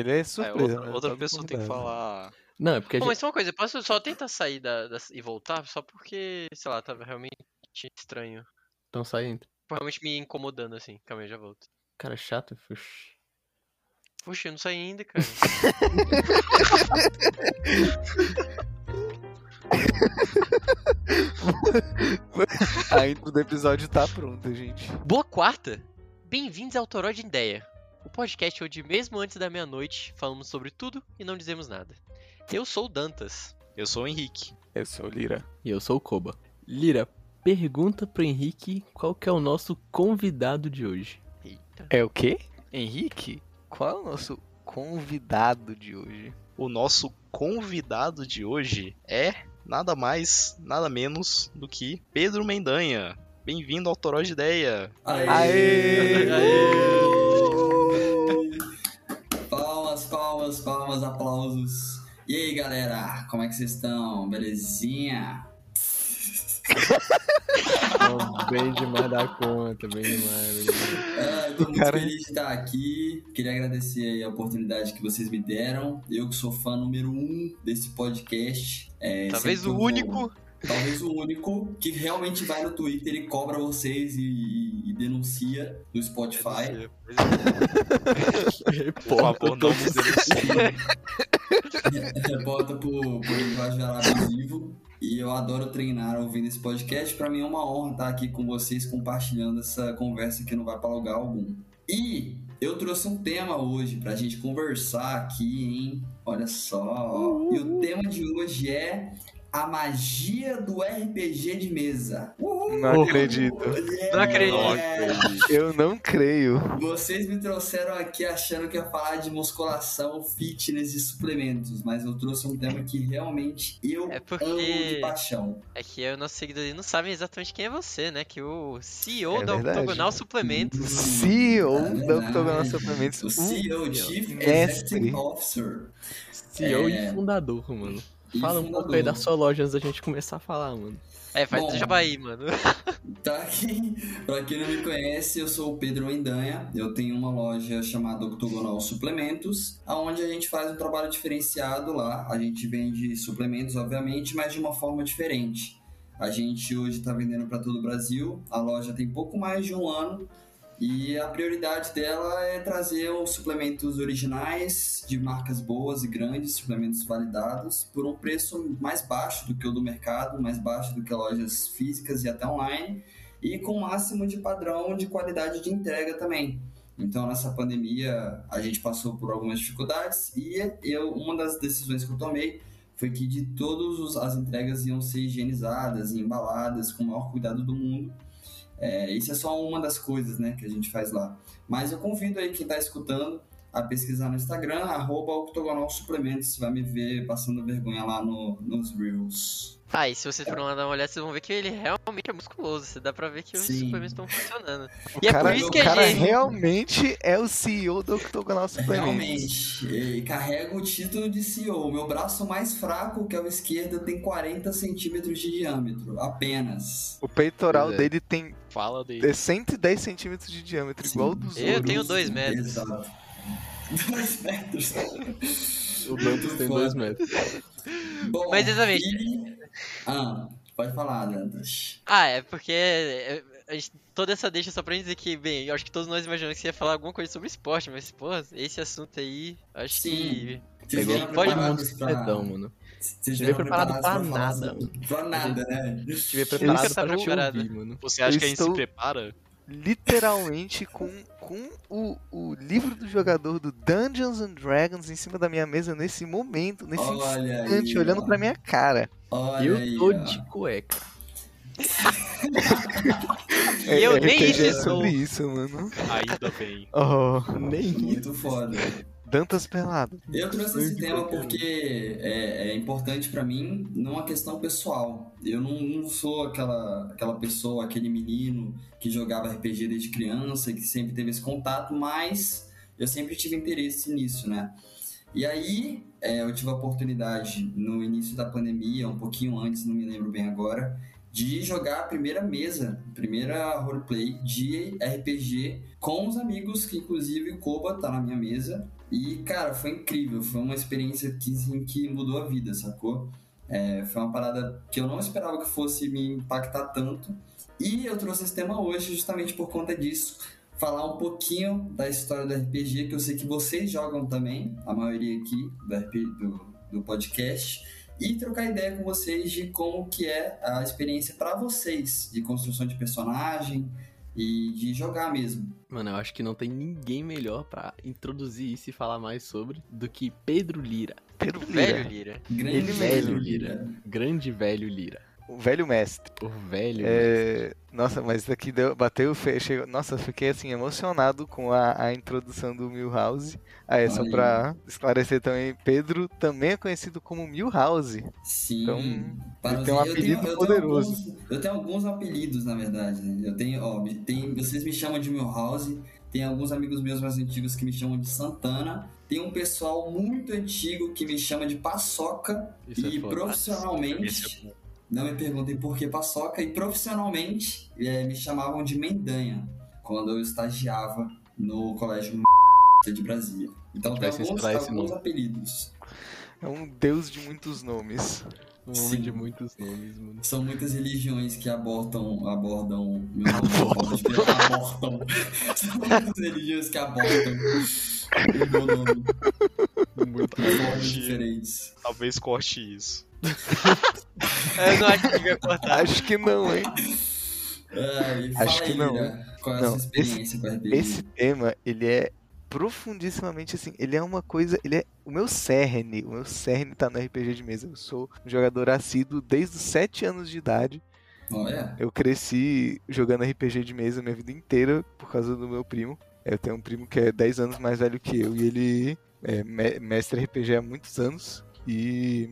Ele é É, surpresa. outra mas outra só do pessoa tem que convidado. falar. Não, é porque a Pô, gente... mas uma coisa, posso só tentar sair da, da- e voltar? Só porque, sei lá, tava realmente estranho. Então sai entra. Realmente me incomodando assim. Calma aí, já volto. Cara chato, fuxi. Puxa, eu não saí ainda, cara. A intro do episódio tá pronta, gente. Boa quarta! Bem-vindos ao Toró de Ideia, o podcast onde, mesmo antes da meia-noite, falamos sobre tudo e não dizemos nada. Eu sou o Dantas. Eu sou o Henrique. Eu sou o Lira. E eu sou o Koba. Lira, pergunta pro Henrique qual que é o nosso convidado de hoje. Eita. É o quê? Henrique? Qual é o nosso convidado de hoje? O nosso convidado de hoje é nada mais, nada menos do que Pedro Mendanha. Bem-vindo ao Toró de Ideia. Aê! Palmas, palmas, palmas, aplausos. E aí, galera, como é que vocês estão? Belezinha? Oh, bem demais da conta, bem demais, bem demais. Eu tô muito Cara. feliz de estar aqui. Queria agradecer aí a oportunidade que vocês me deram. Eu que sou fã número um desse podcast. É, Talvez o vou- único. Talvez o único que realmente vai no Twitter e cobra vocês e, e- e denuncia no Spotify. Por favor, não nos denuncie. Reporta por, por linguagem abusivo. E eu adoro treinar ouvindo esse podcast. Pra mim é uma honra estar aqui com vocês compartilhando essa conversa que não vai pra lugar algum. E eu trouxe um tema hoje pra gente conversar aqui, hein? Olha só. E o tema de hoje é a magia do RPG de mesa. Uhul! Não acredito. Não acredito. Eu não creio. Vocês me trouxeram aqui achando que ia falar de musculação, fitness e suplementos, mas eu trouxe um tema que realmente eu É porque- amo de paixão. É que os nossos seguidores não sabem exatamente quem é você, né? Que o CEO É da verdade. Octogonal Suplementos. CEO É da. Octogonal Suplementos. O CEO, Chief mestre. Executive Officer. CEO É. e fundador, mano. Fala um pouco aí da sua loja antes da gente começar a falar, mano. É, faz Bom. o jabá aí, mano. Pra quem, pra quem não me conhece, eu sou o Pedro Mendanha. Eu tenho uma loja chamada Octogonal Suplementos, onde a gente faz um trabalho diferenciado lá. A gente vende suplementos, obviamente, mas de uma forma diferente. A gente hoje está vendendo para todo o Brasil. A loja tem pouco mais de um ano. E a prioridade dela é trazer os suplementos originais, de marcas boas e grandes, suplementos validados, por um preço mais baixo do que o do mercado, mais baixo do que lojas físicas e até online, e com o máximo de padrão de qualidade de entrega também. Então, nessa pandemia, a gente passou por algumas dificuldades e eu, uma das decisões que eu tomei foi que de todas as entregas iam ser higienizadas e embaladas com o maior cuidado do mundo. É, isso é só uma das coisas né, que a gente faz lá. Mas eu convido aí quem está escutando a pesquisar no Instagram, arroba Octogonal Suplementos. Você vai me ver passando vergonha lá no, nos Reels. Ah, e se vocês forem lá dar uma olhada, vocês vão ver que ele realmente é musculoso. Você dá pra ver que os Sim. suplementos estão funcionando. O E é cara, por isso o que a cara gente- realmente é o CEO do Octogonal Suplementos. Realmente, e carrega o título de CEO. O meu braço mais fraco, que é o esquerdo, tem 40 centímetros de diâmetro, apenas. O peitoral é. dele tem Fala dele. é 110 centímetros de diâmetro, Sim. igual dos Eu tenho dois metros. Exato. Dois metros. O Dantas tem dois foda. metros. Bom, Mas exatamente. e- Ah, pode falar, Dantas. Ah, é porque é, a gente- toda essa deixa só pra gente dizer que, bem, eu acho que todos nós imaginamos que você ia falar alguma coisa sobre esporte, mas, pô, esse assunto aí, acho Sim. que. Vocês vieram pode todo mundo preparados pra... mano. Te vieram veio preparado pra nada. Pra nada, né? Estive Eu preparado pra te preparado. ouvir, mano. Você acha Eu que a gente se prepara? literalmente com, com o, o livro do jogador do Dungeons and Dragons em cima da minha mesa nesse momento, nesse Olha instante, aí, olhando ó. pra minha cara. Olha Eu aí, tô ó. de cueca. E eu É, nem isso é sobre isso, mano. Ainda bem. Oh, Nem isso. Muito foda. Dantas pelado. Eu trouxe esse Muito tema bacana. porque é, é importante pra mim numa questão pessoal. Eu não, não sou aquela, aquela pessoa, aquele menino que jogava RPG desde criança, que sempre teve esse contato, mas eu sempre tive interesse nisso, né? E aí é, eu tive a oportunidade no início da pandemia, um pouquinho antes, não me lembro bem agora, de jogar a primeira mesa, a primeira roleplay de RPG com os amigos, que inclusive o Koba tá na minha mesa. E, cara, foi incrível. Foi uma experiência que, assim, que mudou a vida, sacou? É, foi uma parada que eu não esperava que fosse me impactar tanto. E eu trouxe esse tema hoje justamente por conta disso. Falar um pouquinho da história do RPG, que eu sei que vocês jogam também, a maioria aqui do, RP, do, do podcast. E trocar ideia com vocês de como que é a experiência para vocês de construção de personagem e de jogar mesmo. Mano, eu acho que não tem ninguém melhor pra introduzir isso e falar mais sobre do que Pedro Lira. Pedro Velho Lira. Lira. Grande Ele velho mesmo, Lira. Grande velho Lira. O velho mestre. O velho. É, Nossa, mas isso aqui deu, bateu, fe- chegou, nossa, eu fiquei assim emocionado com a, a introdução do Milhouse. Ah, é só Olha pra esclarecer também, Pedro também é conhecido como Milhouse. Sim. Então, para ele tem um eu apelido tenho, eu poderoso. Tenho alguns, eu tenho alguns apelidos, na verdade. né? Eu tenho, ó, tem, vocês me chamam de Milhouse. Tem alguns amigos meus mais antigos que me chamam de Santana. Tem um pessoal muito antigo que me chama de Paçoca. Isso é e foda. profissionalmente, é não me perguntem por que Paçoca. E profissionalmente, eh, me chamavam de Mendanha. Quando eu estagiava no colégio de Brasília. Então tem alguns, alguns apelidos. É um deus de muitos nomes. Um Sim. homem de muitos nomes, mano. São muitas religiões que abortam, abordam meu nome. Abortam. São muitas religiões que abortam o meu nome Muito formas diferentes. Talvez corte isso. Eu não acho que devia cortar. Acho que não, hein? Ai, Acho que aí, não. Qual é a Não, sua experiência com RPG? Esse tema, ele é profundissimamente assim, ele é uma coisa, ele é o meu cerne, o meu cerne tá no RPG de mesa. Eu sou um jogador assíduo desde os 7 anos de idade. Olha, Eu cresci jogando RPG de mesa minha vida inteira por causa do meu primo. Eu tenho um primo que é 10 anos mais velho que eu e ele é me- mestre RPG há muitos anos. E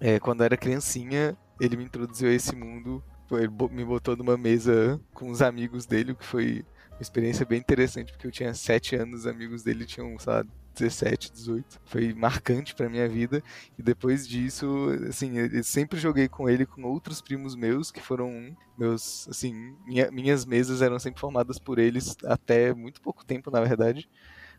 é, quando era criancinha, ele me introduziu a esse mundo. Ele me botou numa mesa com os amigos dele, o que foi uma experiência bem interessante, porque eu tinha 7 anos, os amigos dele tinham, sei lá, 17, 18. Foi marcante pra minha vida. E depois disso, assim, eu sempre joguei com ele com outros primos meus, que foram meus, assim, minha- minhas mesas eram sempre formadas por eles até muito pouco tempo, na verdade.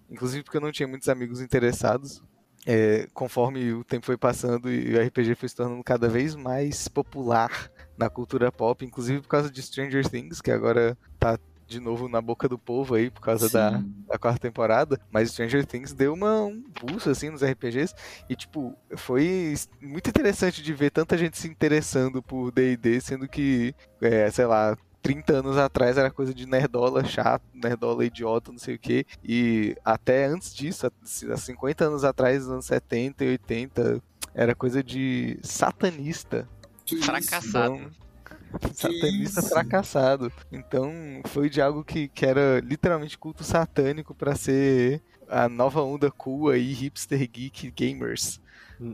Inclusive porque eu não tinha muitos amigos interessados. É, conforme o tempo foi passando e o RPG foi se tornando cada vez mais popular na cultura pop, inclusive por causa de Stranger Things, que agora tá de novo na boca do povo aí por causa da, da quarta temporada, mas Stranger Things deu uma, um pulso assim nos RPGs e tipo, foi muito interessante de ver tanta gente se interessando por D&D, sendo que, é, sei lá, 30 anos atrás era coisa de nerdola chato, nerdola idiota, não sei o que, e até antes disso, há 50 anos atrás, nos anos 70 e 80, era coisa de satanista. Que? Fracassado. Então, satanista isso? fracassado. Então foi de algo que, que era literalmente culto satânico pra ser a nova onda cool aí, hipster geek gamers.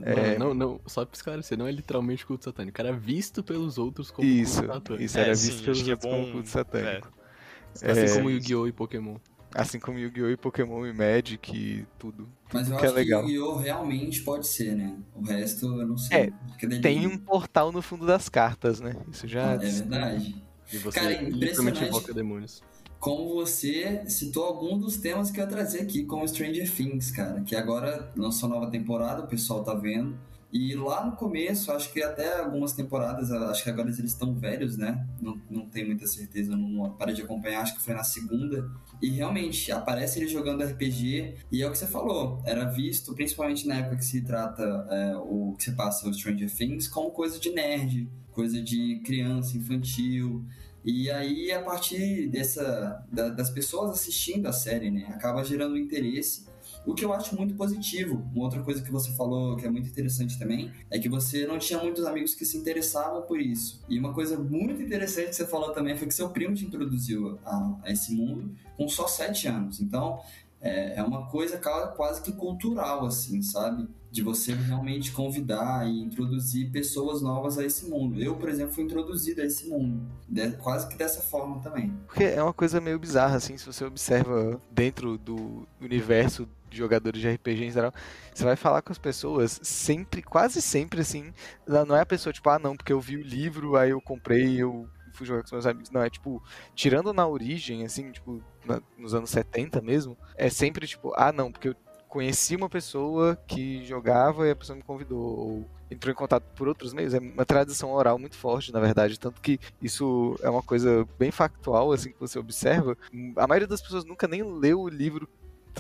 É. Não, não, só pra esclarecer, não é literalmente culto satânico. Era visto pelos outros como Isso, culto satânico. isso É, era sim, visto pelos acho que é outros como bom- culto satânico. Assim É. como Yu-Gi-Oh! e Pokémon. Assim como Yu-Gi-Oh! e Pokémon e Magic e tudo. Mas eu que é acho que legal. Yu-Gi-Oh! realmente pode ser, né? O resto eu não sei. É, Tem um portal no fundo das cartas, né? Isso já. Ah, é verdade. E você Cara, literalmente impressionante. invoca demônios. Como você citou algum dos temas que eu ia trazer aqui, como Stranger Things, cara, que agora lançou nova temporada, o pessoal tá vendo. E lá no começo, acho que até algumas temporadas, acho que agora eles estão velhos, né? Não, não tenho muita certeza, não parei de acompanhar, acho que foi na segunda. E realmente, aparece ele jogando RPG, e é o que você falou, era visto, principalmente na época que se trata, é, o que se passa o Stranger Things, como coisa de nerd, coisa de criança, infantil. E aí, a partir dessa, da- das pessoas assistindo a série, né, acaba gerando interesse. O que eu acho muito positivo. Uma outra coisa que você falou que é muito interessante também é que você não tinha muitos amigos que se interessavam por isso. E uma coisa muito interessante que você falou também foi que seu primo te introduziu a, a esse mundo com só sete anos. Então, é, é uma coisa quase que cultural, assim, sabe? De você realmente convidar e introduzir pessoas novas a esse mundo. Eu, por exemplo, fui introduzido a esse mundo, de- quase que dessa forma também. Porque é uma coisa meio bizarra, assim, se você observa dentro do universo de jogadores de RPG em geral, você vai falar com as pessoas sempre, quase sempre, assim, não é a pessoa, tipo, ah, não, porque eu vi o livro, aí eu comprei, eu fui jogar com os meus amigos. Não, é tipo, tirando na origem, assim, tipo, na- nos anos 70 mesmo, é sempre tipo, ah, não, porque eu conheci uma pessoa que jogava e a pessoa me convidou, ou entrou em contato por outros meios. É uma tradição oral muito forte, na verdade, tanto que isso é uma coisa bem factual, assim, que você observa. A maioria das pessoas nunca nem leu o livro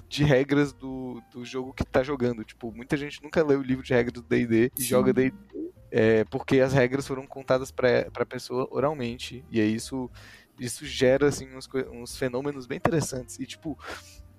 de regras do, do jogo que tá jogando. Tipo, muita gente nunca leu o livro de regras do D&D e joga D&D é, porque as regras foram contadas para a pessoa oralmente. E aí isso, isso gera, assim, uns, uns fenômenos bem interessantes. E, tipo,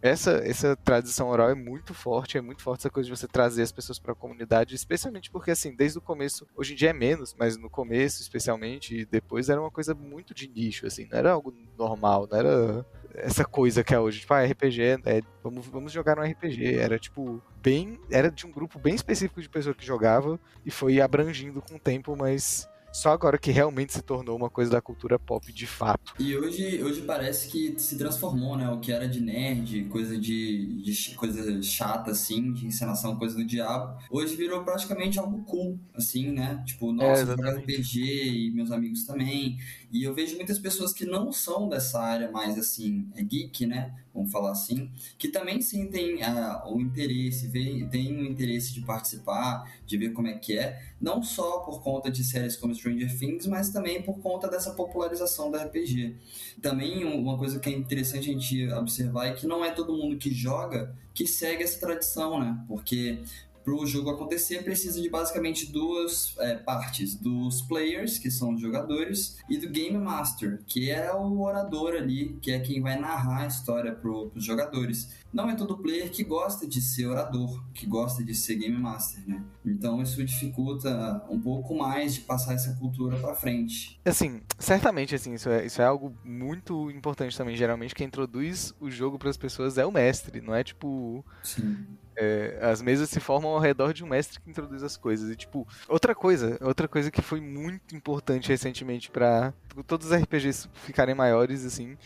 essa, essa tradição oral é muito forte, é muito forte essa coisa de você trazer as pessoas para a comunidade, especialmente porque, assim, desde o começo, hoje em dia é menos, mas no começo, especialmente, e depois era uma coisa muito de nicho, assim, não era algo normal, não era essa coisa que é hoje, tipo, ah, RPG, é, vamos, vamos jogar um RPG, era tipo, bem, era de um grupo bem específico de pessoas que jogava e foi abrangindo com o tempo, mas só agora que realmente se tornou uma coisa da cultura pop de fato. E hoje, hoje parece que se transformou, né? O que era de nerd, coisa de, de coisa chata, assim, de encenação, coisa do diabo, hoje virou praticamente algo cool, assim, né? Tipo, nossa, é, RPG e meus amigos também. E eu vejo muitas pessoas que não são dessa área mais, assim, é geek, né? vamos falar assim, que também sentem uh, o interesse, tem o interesse de participar, de ver como é que é, não só por conta de séries como Stranger Things, mas também por conta dessa popularização do RPG. Também uma coisa que é interessante a gente observar é que não é todo mundo que joga que segue essa tradição, né? Porque para o jogo acontecer, precisa de basicamente duas é, partes: dos players, que são os jogadores, e do Game Master, que é o orador ali, que é quem vai narrar a história para os jogadores. Não é todo player que gosta de ser orador, que gosta de ser Game Master, né? Então isso dificulta um pouco mais de passar essa cultura para frente. Assim, certamente, assim, isso é, isso é algo muito importante também. Geralmente quem introduz o jogo para as pessoas é o mestre, não é tipo. Sim é, as mesas se formam ao redor de um mestre que introduz as coisas. E, tipo, outra coisa, outra coisa que foi muito importante recentemente para todos os RPGs ficarem maiores, assim,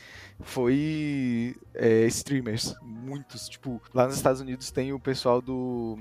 foi é, streamers. Muitos. Tipo, lá nos Estados Unidos tem o pessoal do.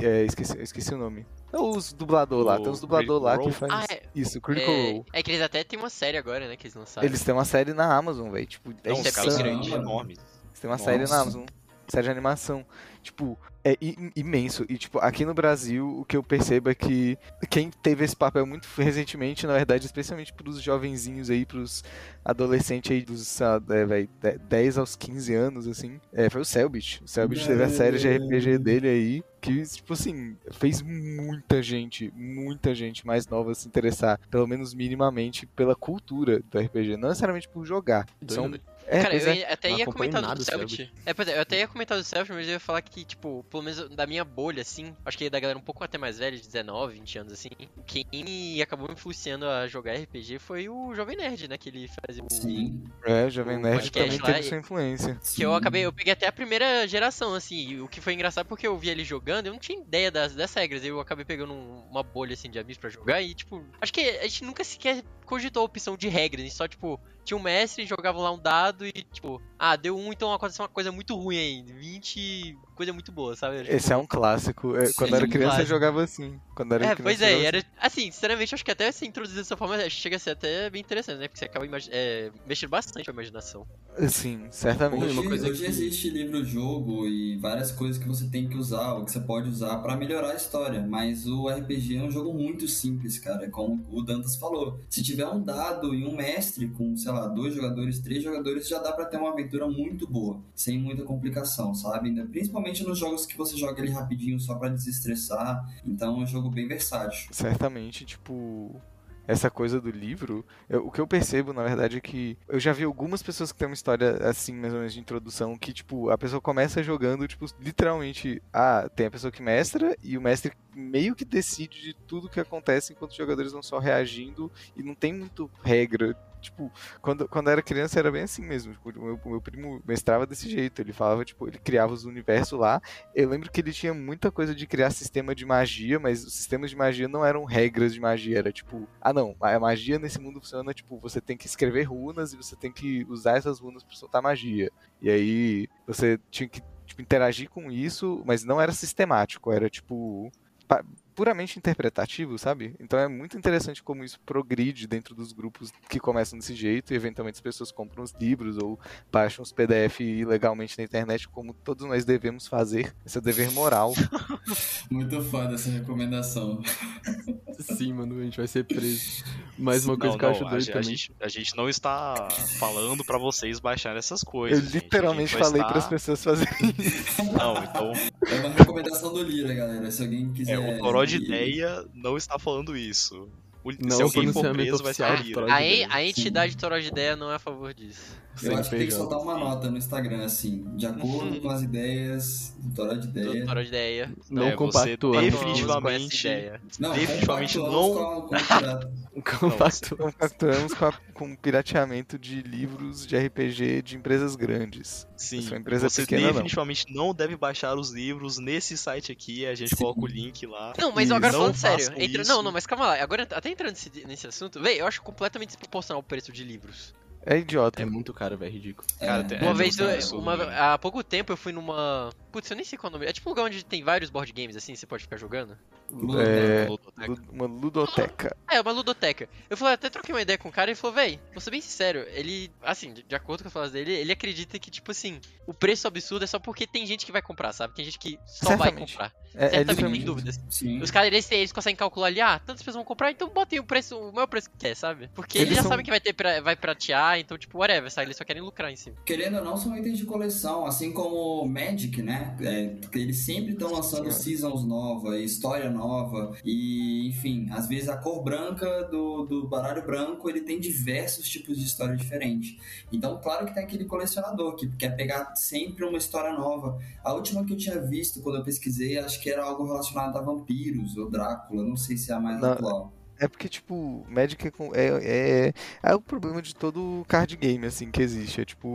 É, esqueci, esqueci o nome. É os dublador lá, tem uns dublador lá que faz ah, é, isso, Critical é, Role. É que eles até têm uma série agora, né, que eles lançaram. Eles têm uma série na Amazon, velho, tipo, é Não. Grande, enorme. Eles têm uma Nossa. série na Amazon série de animação. Tipo, é imenso. E, tipo, aqui no Brasil, o que eu percebo é que quem teve esse papel muito recentemente, na verdade, especialmente pros jovenzinhos aí, pros adolescentes aí dos, é, véio, 10 aos 15 anos, assim, é, foi o Selbit. O Selbit teve a série de RPG dele aí, que, tipo assim, fez muita gente, muita gente mais nova se interessar, pelo menos minimamente, pela cultura do RPG, não necessariamente por jogar. São é, Cara, eu ia, até ia comentar do Selbit. É, pois é, eu até ia comentar do Selbit, mas eu ia falar que, tipo, pelo menos da minha bolha, assim, acho que da galera um pouco até mais velha, de 19, 20 anos, assim, quem acabou me influenciando a jogar RPG foi o Jovem Nerd, né, que ele fazia o... Sim. É, o Jovem o Nerd também teve sua influência. Que eu acabei, eu peguei até a primeira geração, assim, o que foi engraçado porque eu vi ele jogando, eu não tinha ideia das, das regras, eu acabei pegando uma bolha, assim, de amigos pra jogar e, tipo, acho que a gente nunca sequer cogitou a opção de regras, a gente só, tipo, tinha um mestre, jogava lá um dado e, tipo, ah, deu um, então aconteceu uma coisa muito ruim aí. 20, coisa muito boa, sabe? Tipo, Esse é um clássico. É, quando era criança, eu jogava assim. Quando era é, criança, pois é, era. Assim, sinceramente, acho que até se introduzir dessa forma chega a ser até bem interessante, né? Porque você acaba é, mexendo bastante com a imaginação. Sim, certamente. Hoje, uma coisa hoje que... existe livro-jogo e várias coisas que você tem que usar, ou que você pode usar para melhorar a história. Mas o RPG é um jogo muito simples, cara. Como o Dantas falou. Se tiver um dado e um mestre com, sei lá, dois jogadores, três jogadores, já dá para ter uma aventura muito boa, sem muita complicação, sabe? Principalmente nos jogos que você joga ali rapidinho só para desestressar. Então é um jogo bem versátil. Certamente, tipo, essa coisa do livro, eu, o que eu percebo, na verdade, é que eu já vi algumas pessoas que têm uma história assim, mais ou menos, de introdução, que, tipo, a pessoa começa jogando, tipo, literalmente, ah, tem a pessoa que mestra e o mestre meio que decide de tudo que acontece enquanto os jogadores vão só reagindo e não tem muito regra tipo, quando, quando era criança era bem assim mesmo. Tipo, o meu, meu primo mestrava desse jeito. Ele falava, tipo, ele criava os universos lá. Eu lembro que ele tinha muita coisa de criar sistema de magia, mas os sistemas de magia não eram regras de magia. Era tipo, ah não, a magia nesse mundo funciona, tipo, você tem que escrever runas e você tem que usar essas runas para soltar magia. E aí você tinha que tipo, interagir com isso, mas não era sistemático, era tipo puramente interpretativo, sabe? Então é muito interessante como isso progride dentro dos grupos que começam desse jeito e eventualmente as pessoas compram os livros ou baixam os PDF ilegalmente na internet, como todos nós devemos fazer. Esse é o dever moral. Muito foda essa recomendação. Sim, mano, a gente vai ser preso. Mas uma coisa Não, que eu acho a, doido a também. gente, a gente não está falando pra vocês baixarem essas coisas. Eu gente. A literalmente falei estar- para as pessoas fazerem isso. Não, então É uma recomendação do Lira, galera. Se alguém quiser. é, o Toró de Ideia não está falando isso. O- Não, se o alguém for preso, vai ser a A, a entidade Toró de Ideia não é a favor disso. Eu acho que tem que soltar uma nota no Instagram, assim. De acordo com as ideias do Toró de Ideia. Toró de Ideia. Não É, você compactua. definitivamente- ideia. Não, definitivamente não- Com, com. Compactuamos com, a- com o pirateamento de livros de RPG de empresas grandes. Sim, empresa você pequena, não. definitivamente não. deve baixar os livros nesse site aqui, a gente coloca o link lá. Não, mas Isso. agora Não falando sério. entra-. Não, não, mas calma lá. Agora, até entrando nesse, nesse assunto, véi, eu acho completamente desproporcional o preço de livros. É idiota. É muito caro, velho, ridículo. Cara, É, tem- Uma É, vez, eu- é uma- há pouco tempo eu fui numa. Putz, eu nem sei qual é o nome. É tipo um lugar onde tem vários board games assim, você pode ficar jogando. É, Ludoteca. lu- uma ludoteca. É, uma ludoteca. Eu falei, até troquei uma ideia com o cara e ele falou, véi, vou ser bem sincero, ele, assim, de, de acordo com as falas dele, ele acredita que, tipo assim, o preço absurdo é só porque tem gente que vai comprar, sabe? Tem gente que só vai comprar. É, é Certamente, literalmente sem dúvidas. Sim. Os caras, eles, eles conseguem calcular ali, ah, tantas pessoas vão comprar, então botem o preço, o maior preço que quer, sabe? Porque Eles eles já são- sabem que vai ter pra, vai pratear, então, tipo, whatever, sabe? Eles só querem lucrar em cima. Querendo ou não, são itens de coleção, assim como Magic, né? É, eles sempre estão lançando Sim. seasons nova, história nova, e enfim, às vezes a cor branca do, do baralho branco ele tem diversos tipos de história diferentes. Então, claro que tem aquele colecionador que quer pegar sempre uma história nova. A última que eu tinha visto quando eu pesquisei, acho que era algo relacionado a vampiros ou Drácula, não sei se é a mais Não, atual. É porque, tipo, Magic é, é, é, é o problema de todo card game, assim, que existe. É tipo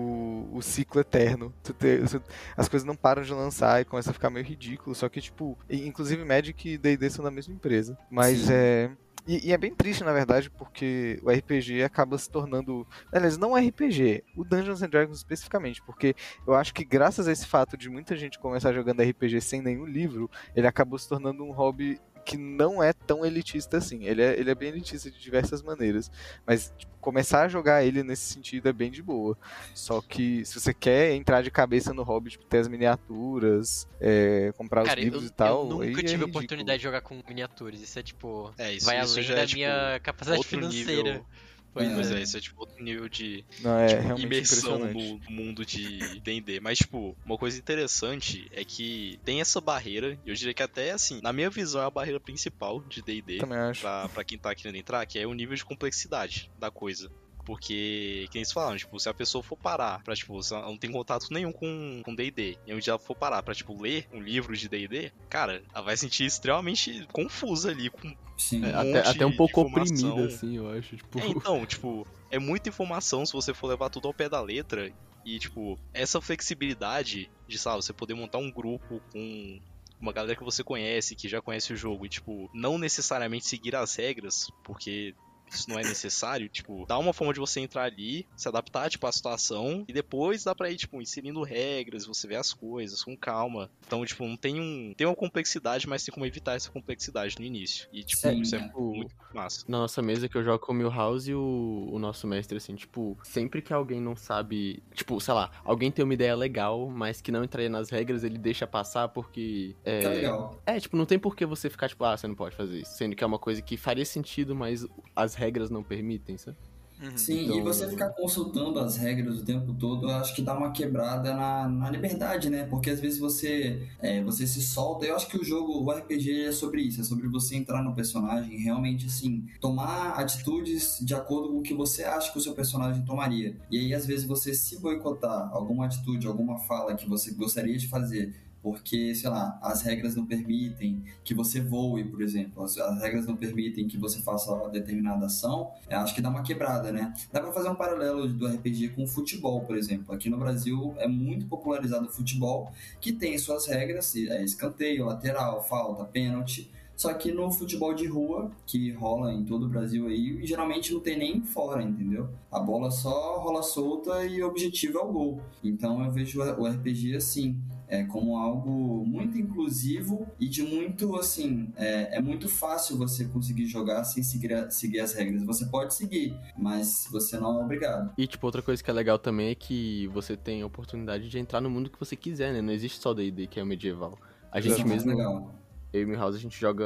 o ciclo eterno. Tu te- você- as coisas não param de lançar e começa a ficar meio ridículo. Só que, tipo, inclusive Magic e D&D são da mesma empresa. Mas Sim. é... E, e é bem triste, na verdade, porque o RPG acaba se tornando... Aliás, não o RPG, o Dungeons and Dragons especificamente. Porque eu acho que graças a esse fato de muita gente começar jogando RPG sem nenhum livro, ele acabou se tornando um hobby que não é tão elitista assim. Ele é, ele é bem elitista de diversas maneiras. Mas tipo, começar a jogar ele nesse sentido é bem de boa. Só que se você quer entrar de cabeça no hobby, tipo, ter as miniaturas, é, comprar Cara, os livros eu, e tal. eu nunca aí é tive a ridículo. oportunidade de jogar com miniaturas. Isso é, tipo, É, isso, vai isso além já da é, tipo, minha capacidade outro financeira. nível. Pois é. é, isso é tipo outro nível de Não, é tipo, imersão no mundo de D&D. Mas, tipo, uma coisa interessante é que tem essa barreira, e eu diria que até, assim, na minha visão é a barreira principal de D&D pra, pra quem tá querendo entrar, que é o nível de complexidade da coisa. Porque, que nem se falaram, tipo, se a pessoa for parar pra, tipo, se ela não tem contato nenhum com com D&D, e um dia ela for parar pra, tipo, ler um livro de D&D, cara, ela vai se sentir extremamente confusa ali, com Sim. É, Um até, monte até um pouco oprimida, assim, eu acho. Tipo, É, então, tipo, é muita informação se você for levar tudo ao pé da letra. E, tipo, essa flexibilidade de, sabe, você poder montar um grupo com uma galera que você conhece, que já conhece o jogo, e, tipo, não necessariamente seguir as regras, porque isso não é necessário, tipo, dá uma forma de você entrar ali, se adaptar, tipo, à situação, e depois dá pra ir, tipo, inserindo regras, você vê as coisas com calma. Então, tipo, não tem um. Tem uma complexidade, mas tem como evitar essa complexidade no início. E, tipo, Sim, isso é né? muito massa. na nossa mesa que eu jogo com o Milhouse e o, o nosso mestre, assim, tipo, sempre que alguém não sabe, tipo, sei lá, alguém tem uma ideia legal, mas que não entraria nas regras, ele deixa passar porque. Tá É, legal. é, tipo, não tem por que você ficar, tipo, ah, você não pode fazer isso. Sendo que é uma coisa que faria sentido, mas as regras não permitem, sabe? Uhum. Sim, e Então- você ficar consultando as regras o tempo todo, eu acho que dá uma quebrada na, na liberdade, né? Porque às vezes você, é, você se solta. Eu acho que o jogo, o RPG é sobre isso, é sobre você entrar no personagem e realmente, assim, tomar atitudes de acordo com o que você acha que o seu personagem tomaria. E aí, às vezes, você se boicotar alguma atitude, alguma fala que você gostaria de fazer. Porque, sei lá, as regras não permitem que você voe, por exemplo. As, as regras não permitem que você faça uma determinada ação. Eu acho que dá uma quebrada, né? Dá pra fazer um paralelo do RPG com o futebol, por exemplo. Aqui no Brasil é muito popularizado o futebol, que tem suas regras, é escanteio, lateral, falta, pênalti. Só que no futebol de rua, que rola em todo o Brasil aí, geralmente não tem nem fora, entendeu? A bola só rola solta e o objetivo é o gol. Então eu vejo o RPG assim. É, como algo muito inclusivo e de muito, assim, é, é muito fácil você conseguir jogar sem seguir, seguir as regras. Você pode seguir, mas você não é obrigado. E, tipo, outra coisa que é legal também é que você tem a oportunidade de entrar no mundo que você quiser, né? Não existe só D&D, que é o medieval. A gente Isso é mesmo, legal. Eu e Milhouse, a gente joga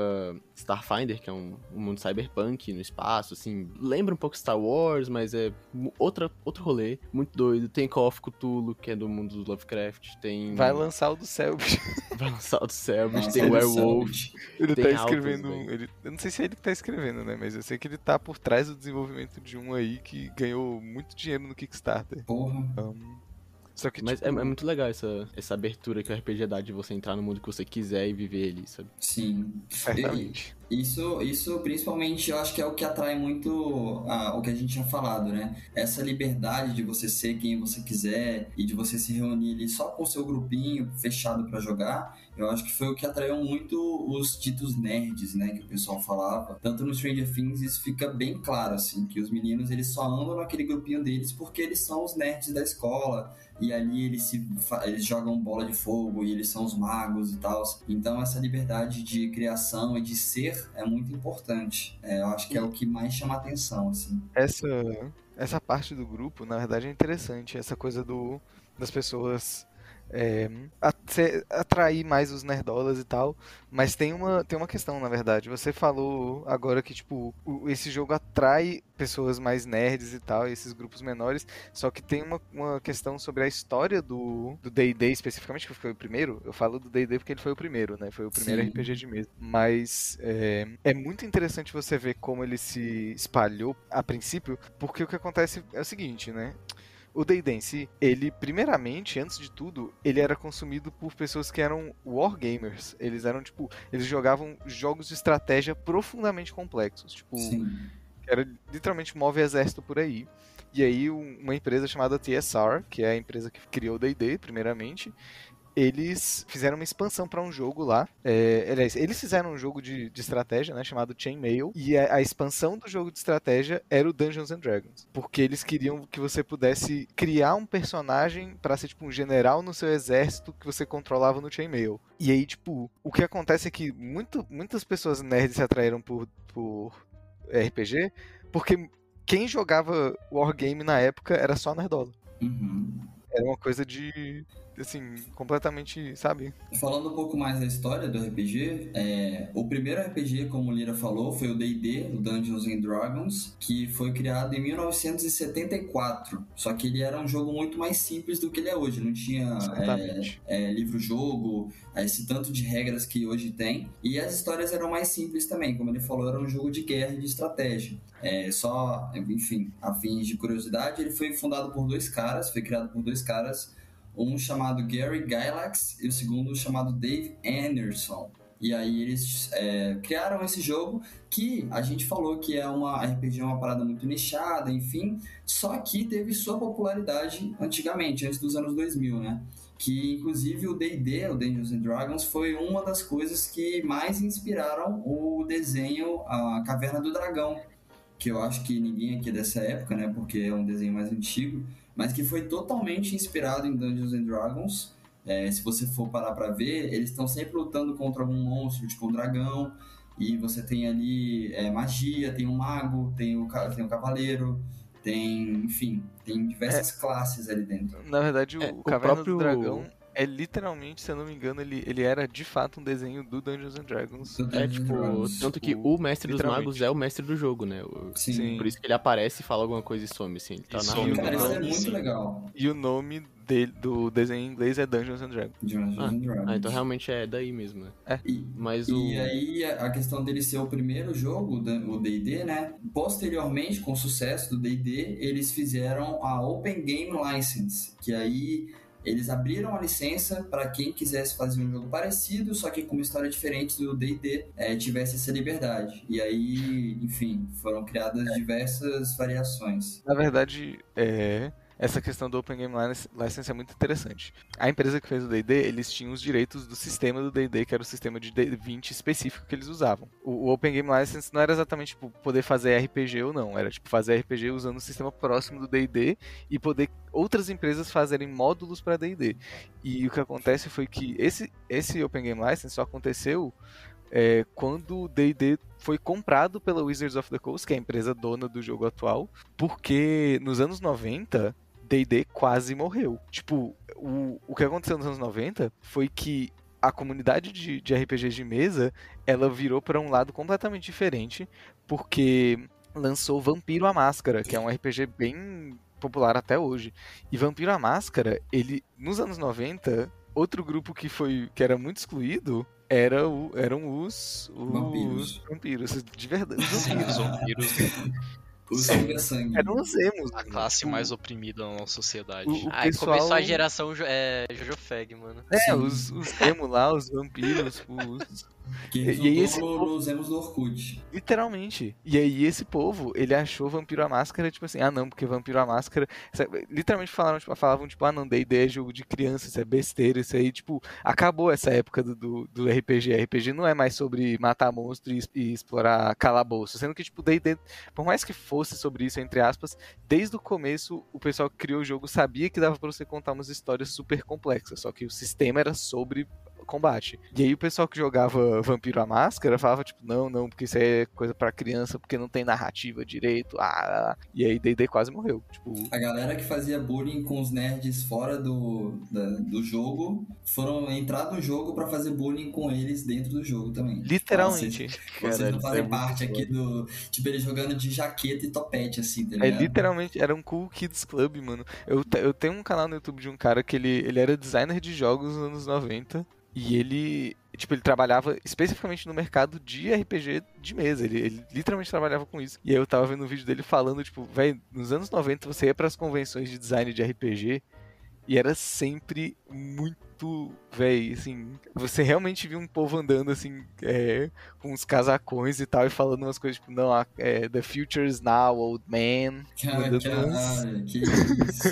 Starfinder, que é um, um mundo cyberpunk no espaço, assim, lembra um pouco Star Wars, mas é outra, outro rolê, muito doido. Tem Call of Cthulhu, que é do mundo do Lovecraft, tem... Vai lançar o do bicho. Vai lançar o do Nossa, tem é Werewolf. Selbit. Ele Tem tá escrevendo. um- velho. ele, eu não sei se é ele que tá escrevendo, né? Mas eu sei que ele tá por trás do desenvolvimento de um aí que ganhou muito dinheiro no Kickstarter. Porra. Um, só que, Mas tipo, é, é muito legal essa, essa abertura que o RPG dá de você entrar no mundo que você quiser e viver ele, sabe? Sim. certamente. Isso, isso principalmente eu acho que é o que atrai muito ah, o que a gente tinha falado, né? Essa liberdade de você ser quem você quiser e de você se reunir ali só com o seu grupinho fechado pra jogar, eu acho que foi o que atraiu muito os ditos nerds, né? Que o pessoal falava. Tanto no Stranger Things isso fica bem claro, assim, que os meninos eles só andam naquele grupinho deles porque eles são os nerds da escola e ali eles, se, eles jogam bola de fogo e eles são os magos e tal. Então essa liberdade de criação e de ser é muito importante. É, eu acho que é o que mais chama atenção, assim. Essa, essa parte do grupo, na verdade, é interessante. Essa coisa do das pessoas é, se- atrair mais os nerdolas e tal. Mas tem uma, tem uma questão, na verdade. Você falou agora que, tipo, esse jogo atrai pessoas mais nerds e tal, esses grupos menores. Só que tem uma, uma questão sobre a história do do D&D, especificamente, que foi o primeiro. Eu falo do D&D porque ele foi o primeiro, né? Foi o primeiro Sim. RPG de mesa. Mas é, é muito interessante você ver como ele se espalhou a princípio, porque o que acontece é o seguinte, né? O D&D em si, ele primeiramente, antes de tudo, ele era consumido por pessoas que eram wargamers. Eles eram tipo, eles jogavam jogos de estratégia profundamente complexos, tipo, Sim. que era literalmente move exército por aí. E aí um- uma empresa chamada TSR, que é a empresa que criou o D&D primeiramente, eles fizeram uma expansão para um jogo lá. É, aliás, eles fizeram um jogo de, de estratégia, né, chamado Chainmail, e a, a expansão do jogo de estratégia era o Dungeons and Dragons, porque eles queriam que você pudesse criar um personagem para ser tipo um general no seu exército que você controlava no Chainmail. E aí, tipo, o que acontece é que muito, muitas pessoas nerds se atraíram por, por RPG, porque quem jogava Wargame na época era só nerdola. Uhum. Era uma coisa de, assim, completamente, sabe? Falando um pouco mais da história do RPG, é, o primeiro RPG, como o Lira falou, foi o D&D, o Dungeons and Dragons, que foi criado em 1974. Só que ele era um jogo muito mais simples do que ele é hoje. Não tinha é, é, livro-jogo, esse tanto de regras que hoje tem. E as histórias eram mais simples também, como ele falou, era um jogo de guerra e de estratégia. É, só, enfim, a fins de curiosidade, ele foi fundado por dois caras, foi criado por dois caras, um chamado Gary Gylax e o segundo chamado Dave Anderson. E aí eles é, criaram esse jogo que a gente falou que é uma RPG, é uma parada muito nichada, enfim, só que teve sua popularidade antigamente, antes dos anos 2000, né? que inclusive o D&D, o Dungeons and Dragons, foi uma das coisas que mais inspiraram o desenho A Caverna do Dragão, que eu acho que ninguém aqui dessa época, né, porque é um desenho mais antigo, mas que foi totalmente inspirado em Dungeons and Dragons. É, se você for parar pra ver, eles estão sempre lutando contra algum monstro, tipo um dragão, e você tem ali é, magia, tem um mago, tem o, tem o cavaleiro, tem, enfim, tem diversas classes ali dentro. Na verdade, o, É, o Caverna próprio- do Dragão é literalmente, se eu não me engano, ele, ele era de fato um desenho do Dungeons and Dragons. É, tipo, Dragons. tanto que tipo, o mestre dos magos é o mestre do jogo, né? O- Sim. Sim. Por isso que ele aparece e fala alguma coisa e some, assim. Ele tá E na some, Cara, isso é Sim. muito legal. E o nome dele, do desenho em inglês é Dungeons and Dragons. Dungeons and Dragons. Ah, então realmente é daí mesmo, né? E, Mas o. E aí a questão dele ser o primeiro jogo, o D&D, né? Posteriormente, com o sucesso do D&D, eles fizeram a Open Game License, que aí eles abriram a licença para quem quisesse fazer um jogo parecido, só que com uma história diferente do D&D, eh, tivesse essa liberdade. E aí, enfim, foram criadas diversas variações. Na verdade, é, essa questão do Open Game License é muito interessante. A empresa que fez o D&D, eles tinham os direitos do sistema do D&D, que era o sistema de D20 específico que eles usavam. O, o, Open Game License não era exatamente tipo, poder fazer RPG ou não, era tipo fazer RPG usando o sistema próximo do D&D e poder outras empresas fazerem módulos para D&D. E o que acontece foi que esse, esse Open Game License só aconteceu é, quando o D&D foi comprado pela Wizards of the Coast, que é a empresa dona do jogo atual, porque nos anos 90 D&D quase morreu. Tipo, o, o que aconteceu nos anos 90 foi que a comunidade de, de RPGs de mesa, ela virou para um lado completamente diferente, porque lançou Vampiro a Máscara, que é um RPG bem popular até hoje. E Vampiro a Máscara, ele nos anos 90, outro grupo que foi que era muito excluído era o, eram os, os vampiros. vampiros, de verdade. Os Sim, vampiros. os vampiros. O sangue é sangue. Eram os emos. A classe mais oprimida da nossa sociedade. O- o Aí pessoal- começou a geração Jo- é, Jojo Fag, mano. É, Sim. os, os emos lá, os vampiros, os, Que E- e esse povo- nos emos do Orkut. Literalmente. E aí esse povo, ele achou Vampiro a Máscara, tipo assim, ah não, porque Vampiro a Máscara. sabe, Literalmente falaram, tipo, falavam, tipo, ah não, da ideia é jogo de criança, isso é besteira, isso aí, tipo, acabou essa época do, do, do RPG. RPG não é mais sobre matar monstro e, e explorar calabouço. Sendo que, tipo, D&D, por mais que fosse sobre isso, entre aspas, desde o começo, o pessoal que criou o jogo sabia que dava pra você contar umas histórias super complexas, só que o sistema era sobre combate. E aí o pessoal que jogava Vampiro a Máscara falava, tipo, não, não, porque isso aí é coisa pra criança, porque não tem narrativa direito. Ah, ah, ah. e aí D&D quase morreu. Tipo, A galera que fazia bullying com os nerds fora do, da- do jogo foram entrar no jogo pra fazer bullying com eles dentro do jogo também. literalmente. Vocês, vocês Caralho, não é fazem muito parte aqui do. Tipo, ele jogando de jaqueta e topete, assim, tá É ligado? literalmente, era um Cool Kids Club, mano. Eu, eu tenho um canal no YouTube de um cara que ele, ele era designer de jogos nos anos 90. E ele, tipo, ele trabalhava especificamente no mercado de RPG de mesa. Ele, ele literalmente trabalhava com isso. E aí eu tava vendo um vídeo dele falando, tipo, velho, nos anos 90 você ia pras convenções de design de RPG e era sempre muito, velho, assim, você realmente viu um povo andando assim, é, com uns casacões e tal, e falando umas coisas tipo, não, a- é, the future is now, old man. Cara, caralho, que isso.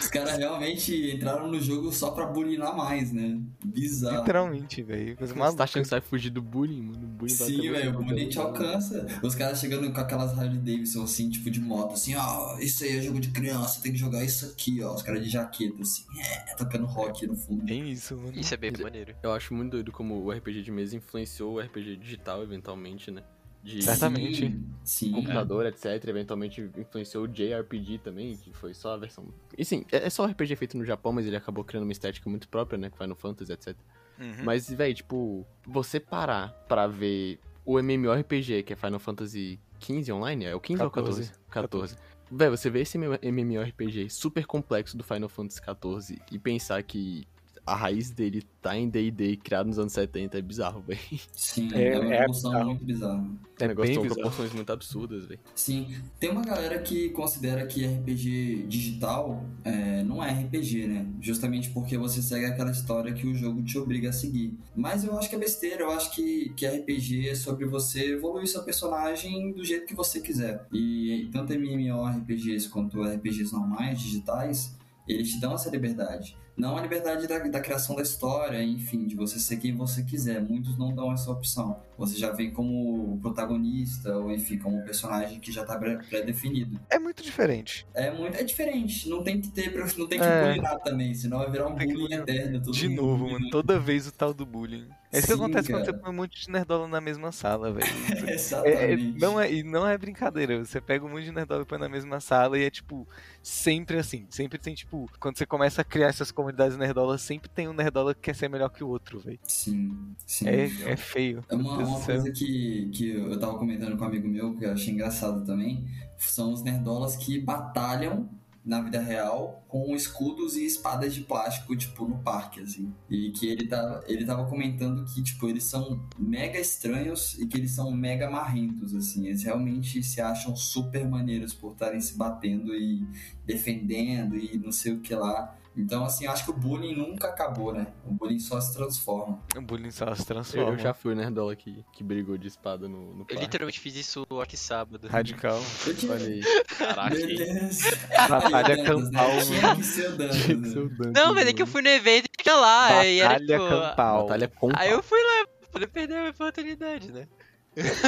Os caras realmente entraram no jogo só pra bulinar mais, né? Bizarro. Literalmente, velho. Você maluca. tá achando que você vai fugir do bullying, mano? O bullying Sim, velho, o bullying te alcança. Os caras chegando com aquelas Harley Davidson, assim, tipo de moto, assim, ó, isso aí é jogo de criança, tem que jogar isso aqui, ó. Os caras de jaqueta, assim, é, tocando rock no fundo. Bem isso, mano. Isso é bem Mas maneiro. Eu acho muito doido como o RPG de mesa influenciou o RPG digital, eventualmente, né? De Certamente. Sim, sim. computador, etc. Eventualmente influenciou o JRPG também, que foi só a versão. E sim, é é só RPG feito no Japão, mas ele acabou criando uma estética muito própria, né? Com Final Fantasy, etc. Uhum. Mas, velho, tipo, você parar pra ver o MMORPG, que é Final Fantasy XV online, é o 15 ou 14? 14. Véi, você vê esse MMORPG super complexo do Final Fantasy XIV e pensar que a raiz dele tá em D&D criado nos anos 70 é bizarro, velho. Sim, É- é, uma é evolução bizarro. muito bizarra. É negócio bem são bizarro. proporções muito absurdas, velho. Sim, tem uma galera que considera que RPG digital é, não é RPG, né? Justamente porque você segue aquela história que o jogo te obriga a seguir. Mas eu acho que é besteira, eu acho que, que RPG é sobre você evoluir seu personagem do jeito que você quiser. E tanto MMORPGs quanto RPGs normais, digitais, eles te dão essa liberdade. Não a liberdade da, da criação da história, enfim, de você ser quem você quiser. Muitos não dão essa opção. Você já vem como protagonista, ou enfim, como um personagem que já tá pré- pré-definido. É muito diferente. É muito é diferente. Não tem que ter, não tem que É. bulinar também, senão vai virar um que bullying bulinar. eterno. todo De mundo novo, bullying. mano. Toda vez o tal do bullying. É isso que acontece quando cara. você põe um monte de nerdola na mesma sala, velho. É, é- Exatamente. não é, e não é brincadeira. Você pega um monte de nerdola e põe na mesma sala e é tipo, sempre assim. Sempre tem, tipo, quando você começa a criar essas comunidades nerdolas, sempre tem um nerdola que quer ser melhor que o outro, velho. Sim, sim. É, é feio. É uma, uma coisa que, que eu tava comentando com um amigo meu, que eu achei engraçado também, são os nerdolas que batalham na vida real com escudos e espadas de plástico, tipo, no parque, assim. E que ele, tá, ele tava comentando que, tipo, eles são mega estranhos e que eles são mega marrentos, assim. Eles realmente se acham super maneiros por estarem se batendo e defendendo e não sei o que lá. Então, assim, acho que o bullying nunca acabou, né? O bullying só se transforma. O bullying só se Eu, transforma. eu já fui o nerdola que, que brigou de espada no, no Eu parque. literalmente fiz isso aqui sábado. Radical. Eu tinha... Olha aí. Caraca. Batalha campal, né? Tinha mano. que ser o Dantas, Tinha que né? ser o Não, mas é que eu fui no evento e tinha lá. era, Batalha tipo, campal. Batalha com Aí eu fui lá poder perder a minha oportunidade, né?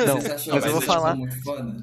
Não, Você achou mas eu vou falar, muito foda?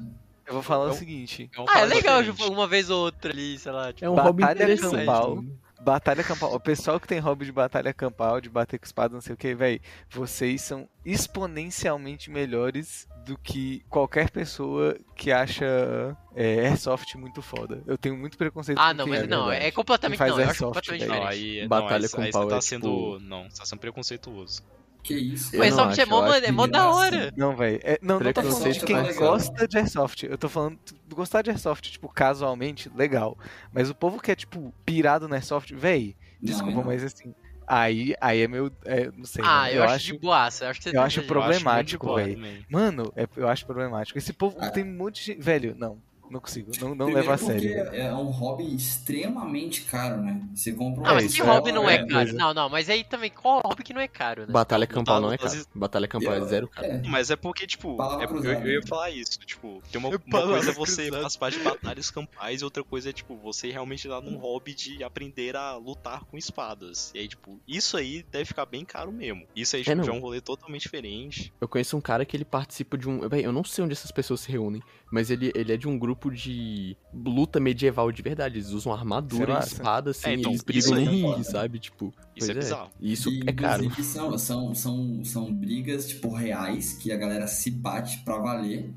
eu vou falar o Então- seguinte. É um Ah, é legal diferente. uma vez ou outra ali, sei lá. Tipo, É um hobby interessante. campal. né? Batalha campal. O pessoal que tem hobby de batalha campal, de bater com espada, não sei o que, véi, vocês são exponencialmente melhores do que qualquer pessoa que acha é, Airsoft muito foda. Eu tenho muito preconceito Ah, com não, quem mas é não, verdade. é completamente não. Eu acho airsoft, completamente velho. Não, diferente. aí, Batalha não, aí, com aí pau você tá é, sendo. tipo- Não, você tá sendo preconceituoso. Que isso? Eu O Airsoft é acho, mó, eu acho é mó da hora. Não, velho. É, não, não tô falando de quem é legal. gosta de Airsoft. Eu tô falando de gostar de Airsoft, tipo, casualmente, legal. Mas o povo que é, tipo, pirado no Airsoft, véi, Não, desculpa, não. mas assim. Aí, aí é meu. é, não sei. Ah, né? eu, acho de boaça. Eu acho eu acho problemático, Eu acho também. Mano, é- eu acho problemático. Esse povo Ah. tem um monte de gente. Velho, não. Não consigo. Não, não leva a sério. É um hobby extremamente caro, né? Você compra um Ah, mas que é hobby não é, é, caro? coisa. Não, não, mas aí também, qual hobby que não é caro, né? Batalha campal não é caro. Batalha campal é zero caro. É. Mas é porque, tipo, é porque cruzada. eu, eu ia falar isso. Tipo, tem uma, uma coisa é você participar de batalhas campais e outra coisa é, tipo, você realmente dar num hobby de aprender a lutar com espadas. E aí, tipo, isso aí deve ficar bem caro mesmo. Isso aí, tipo, não. já é um rolê totalmente diferente. Eu conheço um cara que ele participa de um. Eu não sei onde essas pessoas se reúnem, mas ele, ele é de um grupo de luta medieval de verdade. Eles usam armadura é e espada, assim, É, então, eles brigam no é ringue, foda. sabe? Tipo. Isso pois é bizarro. Isso E, é caro. São, são, são, são brigas, tipo, reais, que a galera se bate pra valer.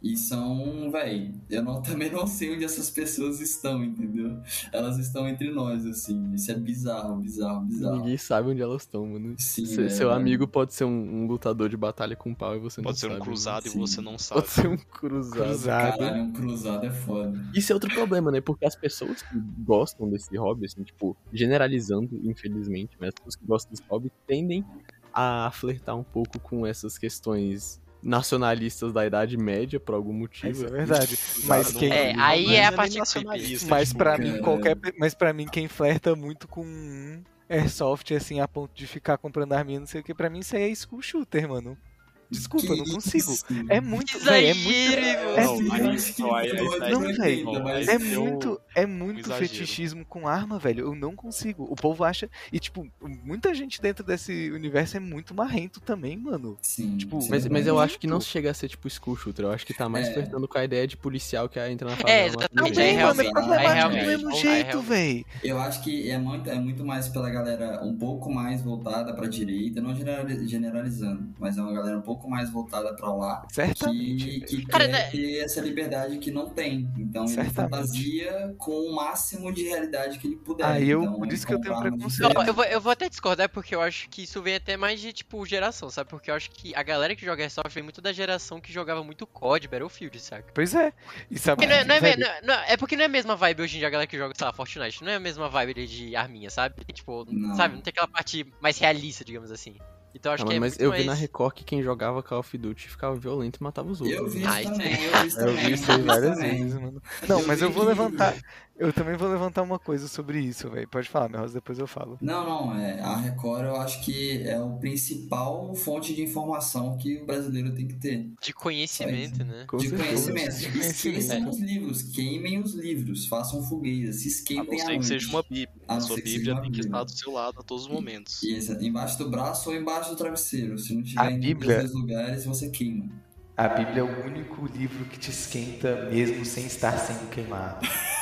E são, véi, eu não, também não sei onde essas pessoas estão, entendeu? Elas estão entre nós, assim. Isso é bizarro, bizarro, bizarro. Ninguém sabe onde elas estão, mano. Sim, Se- é, seu amigo pode ser um, um lutador de batalha com pau e você não Pode ser sabe. um cruzado e Sim. você não sabe. Pode ser um cruzado. Cruzado. Caralho, um cruzado é foda. Isso é outro problema, né? Porque as pessoas que gostam desse hobby, assim, tipo, generalizando, infelizmente, mas as pessoas que gostam desse hobby tendem a flertar um pouco com essas questões nacionalistas da Idade Média, por algum motivo. Isso é verdade. Mas quem. É, aí mas é a parte nacionalista, Mas tipo, pra cara. mim, qualquer. Mas para mim, quem flerta muito com Airsoft, assim, a ponto de ficar comprando arminha, não sei o que, pra mim isso aí é school shooter, mano. Desculpa, eu não Que consigo. isso? É muito. Que é muito. É Não, que mas- É Aí muito, é muito exagero. fetichismo com arma, velho. Eu não consigo. O povo acha. E, tipo, muita gente dentro desse universo é muito marrento também, mano. Sim, Tipo, sim, Mas, é mas eu acho que não chega a ser tipo school shooter. Eu acho que tá mais É. flertando com a ideia de policial que entra na favela. É, exatamente, Também, mano, é realmente- problemático do mesmo jeito, velho. Eu acho que é muito, é muito mais pela galera um pouco mais voltada pra direita, não generali- generalizando, mas é uma galera um pouco mais voltada pra lá, Certamente. que, que Cara, quer né? ter essa liberdade que não tem. Então ele fantasia com o máximo de realidade que ele puder. Ah, eu- então, por isso que eu tenho preconceito. Não, eu, vou, eu vou até discordar porque eu acho que isso vem até mais de, tipo, geração, sabe? Porque eu acho que a galera que joga Airsoft vem muito da geração que jogava muito COD, Battlefield, saca? Pois é. E sabe. Porque não é, não é, não é- não é- é porque não é a mesma vibe hoje em dia a galera que joga, sei lá, Fortnite. Não é a mesma vibe de arminha, sabe? Tipo, Não. sabe? Não tem aquela parte mais realista, digamos assim. Então acho Ah, que é mas muito eu mais... vi na Record que quem jogava Call of Duty ficava violento e matava os outros. Eu vi isso isso também, é- eu vi isso Eu também. vi isso várias também. vezes, mano. Não, Eu mas eu vou levantar. Eu também vou levantar uma coisa sobre isso, velho. Pode falar, meu Rosa, depois eu falo. Não, não, é, a Record eu acho que é o principal fonte de informação que o brasileiro tem que ter. De conhecimento, né? Com de certeza. conhecimento. Esqueçam os livros, queimem os livros, façam fogueiras, se A não esquentem ser que seja uma Bíblia. A A sua Bíblia tem que estar do seu lado a todos os momentos. Isso, embaixo do braço ou embaixo do travesseiro. Se não A tiver em Bíblia- dois lugares, você queima. A Bíblia é o único livro que te esquenta mesmo sem estar sendo queimado.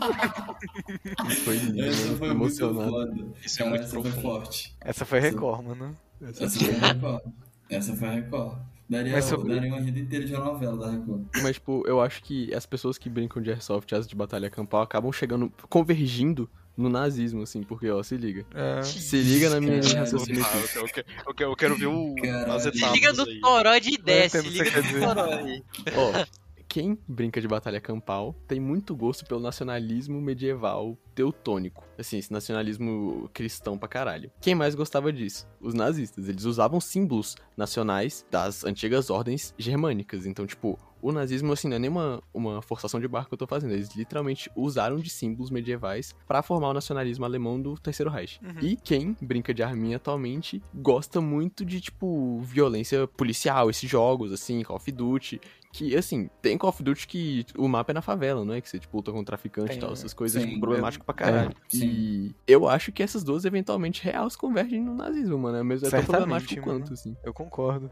Isso foi lindo, Essa foi emocionado. foda. Isso é muito essa foi profundo. forte. Essa foi Record, mano. Essa foi a Record. Essa foi a Record. Daria, Mas sobre- daria uma vida inteira de uma novela da Record. Mas, tipo, eu acho que as pessoas que brincam de Airsoft, as de batalha campal, acabam chegando, convergindo no nazismo, assim, porque, ó, se liga. É. Se liga na minha raciocínio Ah, eu, quero- eu quero- eu quero, eu quero ver o, Caralho. Se liga no toró de ideia, se liga no toró aí. Ó, quem brinca de batalha campal tem muito gosto pelo nacionalismo medieval teutônico. Assim, esse nacionalismo cristão pra caralho. Quem mais gostava disso? Os nazistas. Eles usavam símbolos nacionais das antigas ordens germânicas. Então, tipo, o nazismo, assim, não é nem uma, uma forçação de barco que eu tô fazendo. Eles literalmente usaram de símbolos medievais pra formar o nacionalismo alemão do Terceiro Reich. Uhum. E quem brinca de arminha atualmente gosta muito de, tipo, violência policial, esses jogos, assim, Call of Duty. Que, assim, tem Call of Duty que o mapa é na favela, não é? Que você, tipo, luta com traficante Tem, e tal, essas coisas, Sim, tipo, problemático pra caralho. É, sim. e eu acho que essas duas, eventualmente, reais convergem no nazismo, mano. É mesmo é tão problemático mano. quanto, assim. Eu concordo.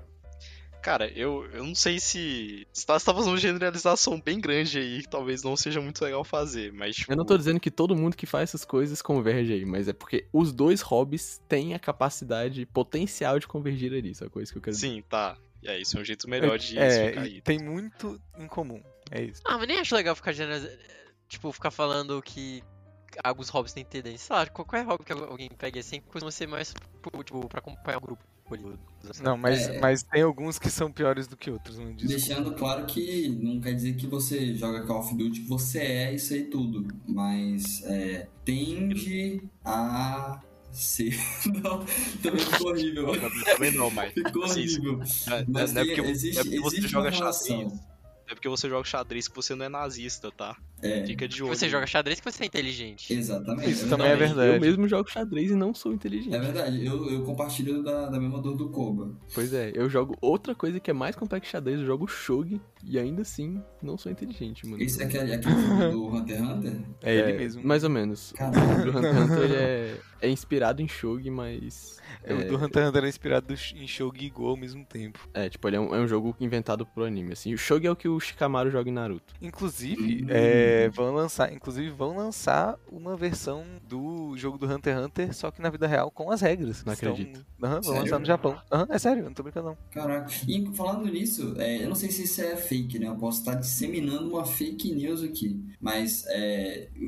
Cara, eu, eu não sei se. Você tá, você tá fazendo uma generalização bem grande aí, que talvez não seja muito legal fazer, mas. Tipo, Eu não tô dizendo que todo mundo que faz essas coisas converge aí, mas é porque os dois hobbies têm a capacidade potencial de convergir ali, só coisa que eu quero dizer. Sim, tá. E é isso, é um jeito melhor de é, explicar isso. tem muito em comum. É isso. Ah, mas nem acho legal ficar generalizando. Tipo, ficar falando que alguns hobbies têm tendência. Sei lá, qualquer hobby que alguém pegue assim, costuma ser mais tipo, pra acompanhar o grupo. assim. Não, mas, É. mas tem alguns que são piores do que outros, não diz. Deixando claro que não quer dizer que você joga Call of Duty que você é isso aí tudo, mas é, tende a ser. não, também ficou horrível. Também não, mas. Ficou assim, horrível. Não é- Mas não é porque, existe, não é porque você joga. Não é porque você joga xadrez que você não é nazista, tá? É, Fica de olho. você joga xadrez que você é inteligente. exatamente. Isso também é verdade. Eu mesmo jogo xadrez e não sou inteligente. É verdade, eu, eu compartilho da, da mesma dor do Koba. Pois é, eu jogo outra coisa que é mais complexa que xadrez, eu jogo Shogi e ainda assim não sou inteligente, mano. Esse é aquele, aquele filme do Hunter x Hunter? É ele mesmo. Mais ou menos. Caralho. O Hunter x Hunter ele é, é inspirado em Shogi, mas. É, O do Hunter x Hunter é inspirado do- em Shogi e Go ao mesmo tempo. É, tipo, ele é um, é um jogo inventado pro anime, assim. O Shogi é o que o Shikamaru joga em Naruto. Inclusive, Hum. é, vão lançar, inclusive vão lançar uma versão do jogo do Hunter x Hunter, só que na vida real com as regras. Não Estão- acredito. Aham, vão Sério? lançar no Japão. Aham, é sério, eu não tô brincando não. Caraca. E falando nisso, é, eu não sei se isso é fake, né? Eu posso estar disseminando uma fake news aqui. Mas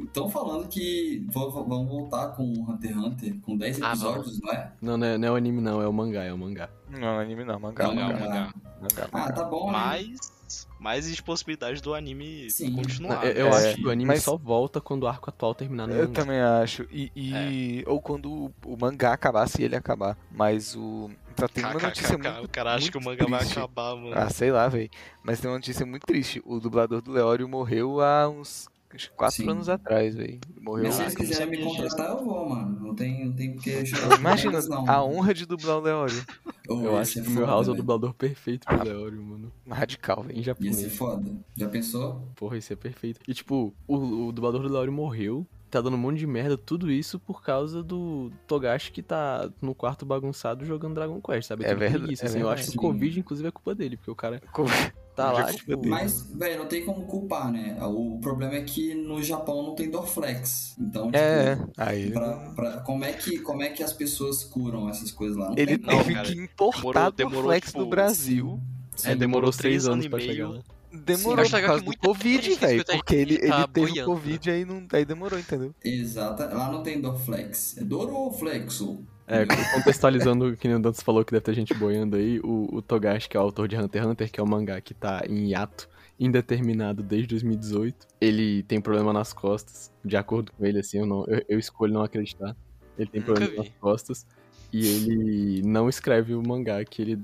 estão falando que vão, vão voltar com o Hunter x Hunter com 10 Ah, episódios, não é? Não, não é, não é o anime, não, é o mangá, é o mangá. Não, anime não, mangá, Não, mangá, mangá. mangá, mangá, Ah, tá bom, né? Mas. Mais existe possibilidade do anime Sim. continuar. eu eu é, acho que o anime mas- só volta quando o arco atual terminar no Eu também acho. E, e- ou quando o, mangá acabar, se ele acabar. Mas o. Só tem uma notícia muito. o cara acha que o manga vai triste. acabar, mano. Ah, sei lá, velho. Mas tem uma notícia muito triste. O dublador do Leório morreu há uns acho que quatro Sim. anos atrás, velho. Morreu. Mas se eles quiserem me contratar, eu vou, mano. Não tem, não tem porque chorar. Imagina a honra de dublar o Leório. Ô, Eu acho ser que o meu foda, house é o dublador perfeito pro Leório, mano. Radical, velho. Em Ia japonês. ser foda. Já pensou? Porra, isso é perfeito. E tipo, o, o dublador do Leório morreu, tá dando um monte de merda, tudo isso por causa do Togashi que tá no quarto bagunçado jogando Dragon Quest, sabe? É verdade, preguiça, é assim, eu acho verdade. que o Covid, inclusive, é culpa dele, porque o cara tá lá, é tipo... culpa dele. Mas, velho, não tem como culpar, né? O problema é que no Japão não tem Dorflex. Então, tipo, É, aí. pra, pra- como, é que, como é que as pessoas curam essas coisas lá? Não Ele tem teve cara. que importar Demorou- demorou, do Flex tipo, do Brasil. É, demorou seis anos pra chegar lá. Demorou acho por causa do Covid, velho. Porque ele, tá ele teve o boiando. Covid aí, não, aí demorou, entendeu? Exata. Lá não tem Dorflex. É Doroflexo. É, contextualizando o que o Dantas falou que deve ter gente boiando aí, o, o Togashi, que é o autor de Hunter x Hunter, que é o mangá que tá em hiato indeterminado desde 2018, ele tem problema nas costas, de acordo com ele, assim, eu, não, eu, eu escolho não acreditar. Ele tem problema nas costas e ele não escreve o mangá que ele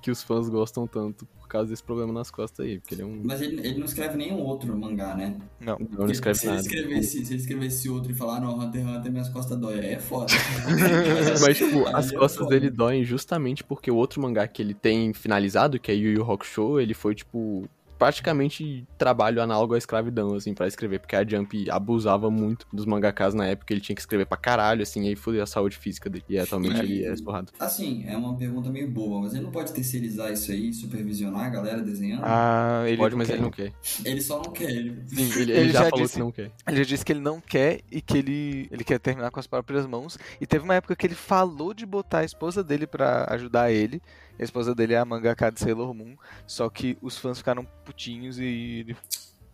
que os fãs gostam tanto por causa desse problema nas costas aí, porque ele é um Mas ele, ele não escreve nenhum outro mangá, né? Não. não, não escreve se nada. Ele escrevesse, se ele escrevesse outro e falar, "Ah, não, Hunter x Hunter, minhas costas dói, aí é foda. Mas, tipo, as é costas foda. dele doem justamente porque o outro mangá que ele tem finalizado, que é Yu Yu Hakusho, ele foi, tipo, praticamente trabalho análogo à escravidão, assim, pra escrever. Porque a Jump abusava muito dos mangakas na época, ele tinha que escrever pra caralho, assim, e aí fudeu a saúde física dele. E atualmente É. ele é esporrado. Assim, é uma pergunta meio boba, mas ele não pode terceirizar isso aí, supervisionar a galera desenhando? Ah, ele Pode, mas quer. ele não quer. Ele só não quer. Ele... Sim, ele, Ele ele já, já falou disse- que não quer. Ele já disse que ele não quer e que ele, ele quer terminar com as próprias mãos. E teve uma época que ele falou de botar a esposa dele pra ajudar ele. A esposa dele é a mangaka de Sailor Moon. Só que os fãs ficaram putinhos e ele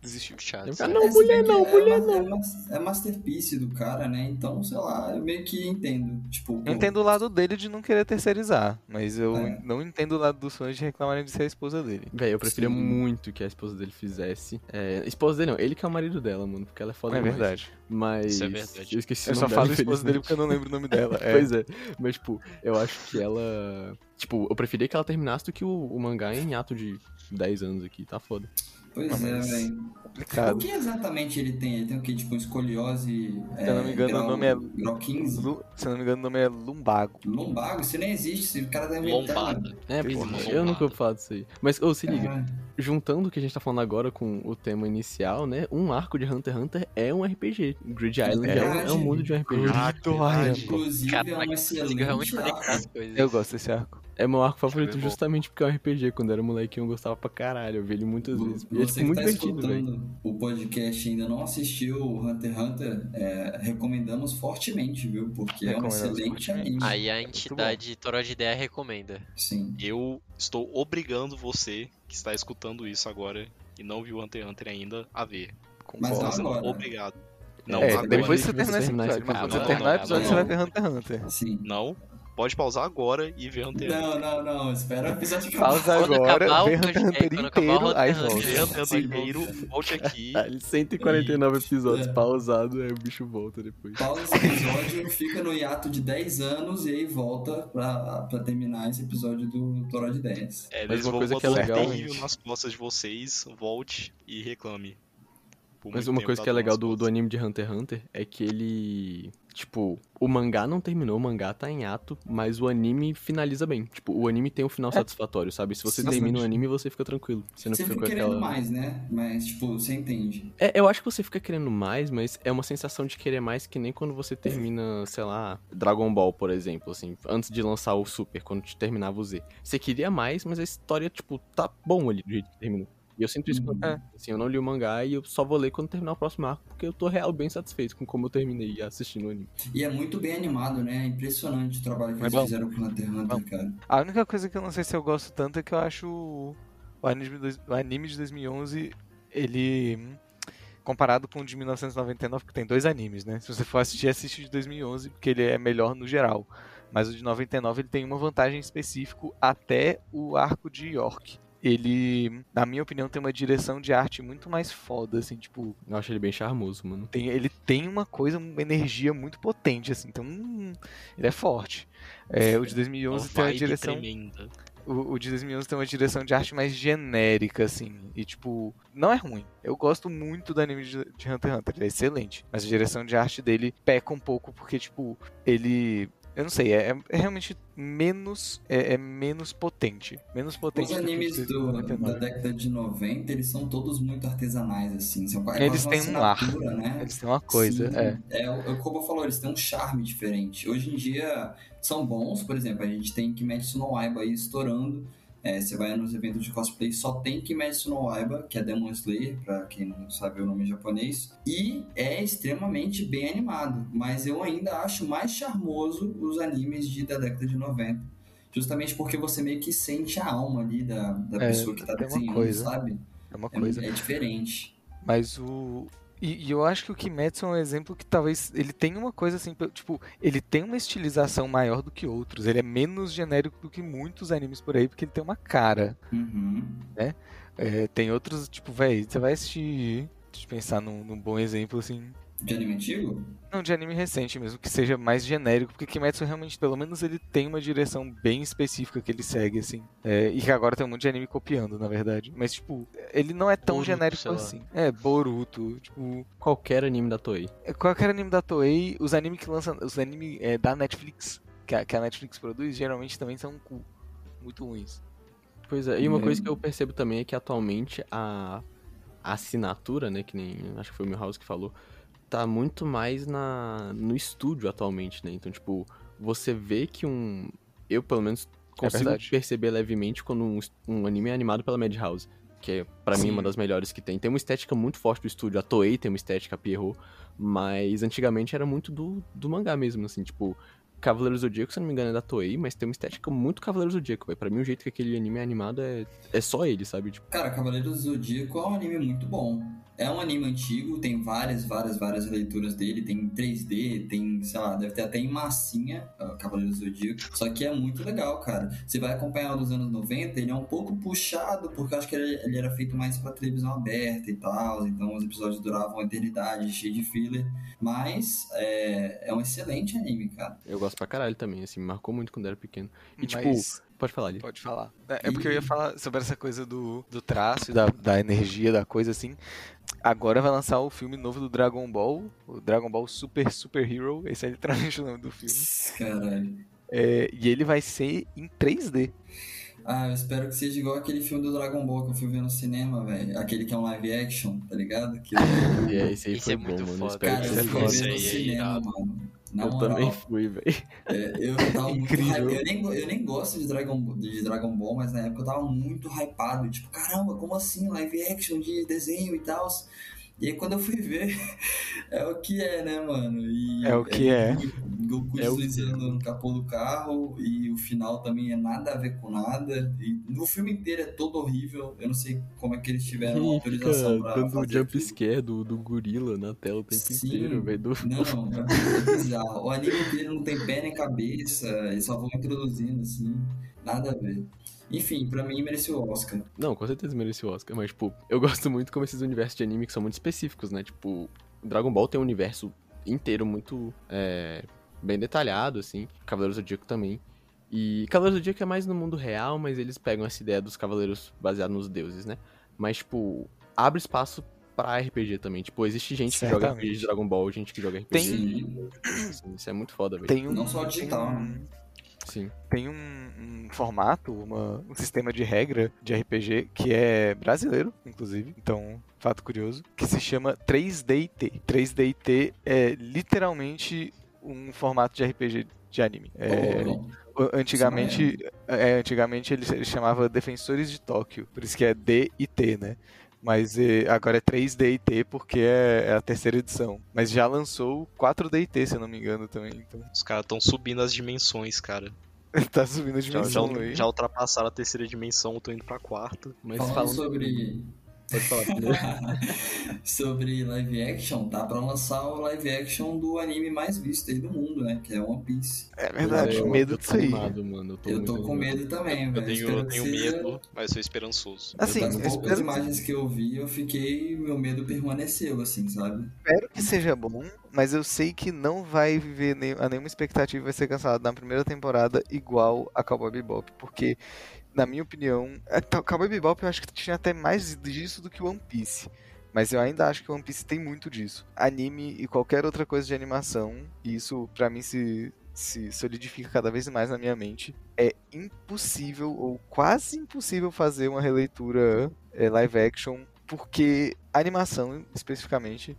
desistiu. Sabe? Não, É, mulher não, é mulher ma- É, mas- é masterpiece do cara, né? Então, sei lá, eu meio que entendo. Tipo, Eu entendo o lado dele de não querer terceirizar. Mas eu É. não entendo o lado dos fãs de reclamarem de ser a esposa dele. Véi, eu preferia Sim. muito que a esposa dele fizesse. É, esposa dele não, ele que é o marido dela, mano, porque ela é foda é demais. verdade. Mas. Isso é verdade. Eu esqueci Eu só nome falo dela, esposa dele porque eu não lembro o nome dela. É. Pois é, mas tipo, eu acho que ela Tipo, eu preferia que ela terminasse do que o, o mangá em ato de 10 anos aqui, tá foda. Pois Não, é, velho. O Complicado. que exatamente ele tem? Ele tem o que? Tipo, escoliose. Se eu não me engano, o nome é- Grau 15? Lu- Se eu não me engano, o nome é Lumbago. Lombago? Isso nem existe. esse cara tá inventando. É, Pois porra, é. eu nunca vou falar disso aí. Mas, ô, se liga, É. juntando o que a gente tá falando agora com o tema inicial, né? Um arco de Hunter x Hunter é um RPG. Grid Island é, um, é um mundo de um RPG. Caraca. Inclusive, é Caraca, um conseguiu realmente excelente conectar arco. Eu gosto desse arco. É meu arco favorito bom. justamente porque é um RPG. Quando eu era molequinho eu gostava pra caralho. Eu vi ele muitas vezes. E é Você tipo, muito tá divertido, velho. o podcast e ainda não assistiu o Hunter x Hunter, é, recomendamos fortemente, viu? Porque é um excelente anime. Aí a entidade Toró de Ideia recomenda. Sim. Eu estou obrigando você que está escutando isso agora e não viu Hunter x Hunter ainda a ver. Mas Concordo. não Estou sendo agora. obrigado. Não, é, agora. depois que você terminar esse episódio. Mas quando você terminar o episódio, você vai ver Hunter x Hunter. Sim. Não, pode pausar agora e ver Hunter x Hunter. Não, não, não. Espera o episódio acabar. Pausa Quando agora, acabar o vê Hunter x podcast, Hunter quando acabar o inteiro, Hunter aí Hunter, volta. Ver Hunter x Sim. Hunter inteiro, volte aqui. Ah, 149 episódios É. pausado, aí o bicho volta depois. Pausa esse episódio, fica no hiato de 10 anos e aí volta pra, pra terminar esse episódio do Toró de 10. É, Mas eles uma vão coisa que é legal, terrível gente. nas costas de vocês, volte e reclame. Por Mas muito uma tempo coisa tá que é legal do, do costas. anime de Hunter x Hunter é que ele. Tipo, o mangá não terminou, o mangá tá em ato, mas o anime finaliza bem. Tipo, o anime tem um final satisfatório, sabe? Se você Sim, termina o anime, você fica tranquilo. Você não Você fica fica querendo aquela. mais, né? Mas, tipo, você entende. É, eu acho que você fica querendo mais, mas é uma sensação de querer mais que nem quando você termina, sei lá, Dragon Ball, por exemplo, assim, antes de lançar o Super, quando te terminava o Z. Você queria mais, mas a história, tipo, tá bom ali do jeito que terminou. E eu sinto isso Uhum. quando, assim, eu não li o mangá e eu só vou ler quando terminar o próximo arco, porque eu tô real bem satisfeito com como eu terminei assistindo o anime. E é muito bem animado, né? É impressionante o trabalho que É eles bom. fizeram com Hunter x Hunter, cara. A única coisa que eu não sei se eu gosto tanto é que eu acho o anime, dois- o anime de 2011, ele comparado com o de 1999, porque tem dois animes, né? Se você for assistir, assiste o de 2011, porque ele é melhor no geral. Mas o de 99 ele tem uma vantagem específica até o arco de York. Ele, na minha opinião, tem uma direção de arte muito mais foda, assim, tipo, Eu acho ele bem charmoso, mano. tem, ele tem uma coisa, uma energia muito potente, assim, então hum, ele é forte. É, o de 2011 Uma tem uma direção tremenda. o, o de 2011 tem uma direção de arte mais genérica, assim. E, tipo, não é ruim. Eu gosto muito do anime de, de Hunter x Hunter, ele é excelente. Mas a direção de arte dele peca um pouco, porque, tipo, ele. Eu não sei, é, é realmente menos. É, é menos potente. Menos potente Os que animes do- da 99. década de 90, eles são todos muito artesanais, assim. São quase Eles têm um ar. Né? Eles têm uma coisa, Sim, é. é. o- Como eu falou, eles têm um charme diferente. Hoje em dia são bons, por exemplo, a gente tem Kimetsu no Yaiba aí estourando. É, você vai nos eventos de cosplay, só tem Kimetsu no Yaiba, que é Demon Slayer, pra quem não sabe o nome em japonês. E é extremamente bem animado, mas eu ainda acho mais charmoso os animes de, da década de 90. Justamente porque você meio que sente a alma ali da, da É, pessoa que tá uma desenhando, coisa. sabe? É uma É, coisa. é diferente. Mas o. E, e eu acho que o Kimetsu é um exemplo que talvez ele tenha uma coisa assim, tipo, ele tem uma estilização maior do que outros. Ele é menos genérico do que muitos animes por aí, porque ele tem uma cara. Uhum. É, tem outros, tipo, velho, você vai assistir. Deixa eu pensar num, num bom exemplo, assim. De anime antigo? Não, de anime recente mesmo, que seja mais genérico, porque Kimetsu realmente, pelo menos, ele tem uma direção bem específica que ele segue, assim. É, e que agora tem um monte de anime copiando, na verdade. Mas, tipo, ele não é tão Boruto, genérico assim. É, Boruto, tipo. Qualquer anime da Toei. É, Qualquer anime da Toei, os animes que lançam, os animes é, da Netflix, que a, que a Netflix produz, geralmente também são cu- muito ruins. Pois é, e uma É. coisa que eu percebo também é que atualmente a assinatura, né, que nem acho que foi o Milhouse que falou, tá muito mais na no estúdio atualmente, né? Então, tipo, você vê que um eu pelo menos consigo verdade. perceber levemente quando um, um anime é animado pela Madhouse, que é pra mim uma das melhores que tem. Tem uma estética muito forte do estúdio, a Toei tem uma estética a Pierrot, mas antigamente era muito do, do mangá mesmo, assim, tipo, Cavaleiros do Zodíaco, se não me engano, é da Toei, mas tem uma estética muito Cavaleiros do Zodíaco, velho. Pra mim, o jeito que aquele anime é animado é, é só ele, sabe? Tipo, Cara, Cavaleiros do Zodíaco é um anime muito bom. É um anime antigo, tem várias, várias, várias leituras dele, tem 3D, tem, sei lá, deve ter até em massinha, ó, Cavaleiros do Zodíaco. Só que é muito legal, cara. Você vai acompanhar dos anos 90, ele é um pouco puxado, porque eu acho que ele, ele era feito mais pra televisão aberta e tal, então os episódios duravam uma eternidade, cheio de filler. Mas é, é um excelente anime, cara. eu gosto pra caralho também, assim, me marcou muito quando era pequeno. E, tipo, Mas Pode falar ali. Pode falar. É, é porque eu ia falar sobre essa coisa do, do traço e da, da energia da coisa, assim. Agora vai lançar o filme novo do Dragon Ball, o Dragon Ball Super Super Hero. Esse é literalmente o nome do filme. Caralho. É, e ele vai ser em 3D. Ah, eu espero que seja igual aquele filme do Dragon Ball que eu fui ver no cinema, velho. Aquele que é um live action, tá ligado? Que... E é, esse aí Isso foi é bom, muito mano. foda. Espero Cara, que eu seja fui foda. Esse ver no aí é cinema, irado. mano. Na Eu moral, também fui, velho. é, eu tava muito Incrível. hype. Eu nem, eu nem gosto de Dragon, de Dragon Ball, mas na época eu tava muito hypado. Tipo, caramba, como assim? Live action de desenho e tal. E aí quando eu fui ver, é o que é, né, mano? E É o que é. Goku É o que deslizando no capô do carro e o final também é nada a ver com nada. E no filme inteiro é todo horrível. Eu não sei como é que eles tiveram E autorização pra dando fazer jump aquilo. scare do, do gorila na tela o tempo Sim. inteiro, velho. Do... Não, é bizarro. O anime inteiro não tem pé nem cabeça, eles só vão introduzindo assim, nada a ver. Enfim, pra mim mereceu o Oscar. Não, com certeza mereceu o Oscar, mas, tipo, eu gosto muito como esses universos de anime que são muito específicos, né? Tipo, Dragon Ball tem um universo inteiro muito é, bem detalhado, assim. Cavaleiros do Zodíaco também. E Cavaleiros do Zodíaco é mais no mundo real, mas eles pegam essa ideia dos cavaleiros baseado nos deuses, né? Mas, tipo, abre espaço pra RPG também. Tipo, existe gente que joga Certamente. RPG de Dragon Ball, gente que joga RPG. Tem- Sim, Assim, isso é muito foda, velho. Tem um, Não só digital, tem um- né? Sim. tem um, um formato, uma- um sistema de regra de RPG que é brasileiro, inclusive, então, fato curioso, que se chama 3DT. 3DT é literalmente um formato de RPG de anime. É, Pô, o- antigamente, é, antigamente ele, ele chamava Defensores de Tóquio, por isso que é D e T, né? Mas é, agora é 3D e T porque é, é a terceira edição. Mas já lançou 4D e T, se eu não me engano, também. Então Os caras estão subindo as dimensões, cara. tá subindo a Já, já, dimensão aí. já ultrapassaram a terceira dimensão, tô indo pra quarta. Mas Falando falando sobre, Pode falar sobre live action, tá pra lançar o live action do anime mais visto aí do mundo, né? Que é One Piece. É verdade, Eu- medo disso aí. animado, mano. Eu tô, Eu tô com animado. medo também, Eu velho. tenho, eu tenho seja- medo, mas sou esperançoso. Assim, Das eu poucas imagens que eu vi, eu fiquei. Meu medo permaneceu, assim, sabe? espero que seja bom, mas eu sei que não vai viver a nenhuma expectativa vai ser cancelado na primeira temporada igual a Cowboy Bebop, porque na minha opinião, a Cow- Cowboy Bebop eu acho que tinha até mais disso do que One Piece. Mas eu ainda acho que One Piece tem muito disso. Anime e qualquer outra coisa de animação, e isso pra mim se, se solidifica cada vez mais na minha mente, é impossível ou quase impossível fazer uma releitura é, live action, porque animação, especificamente,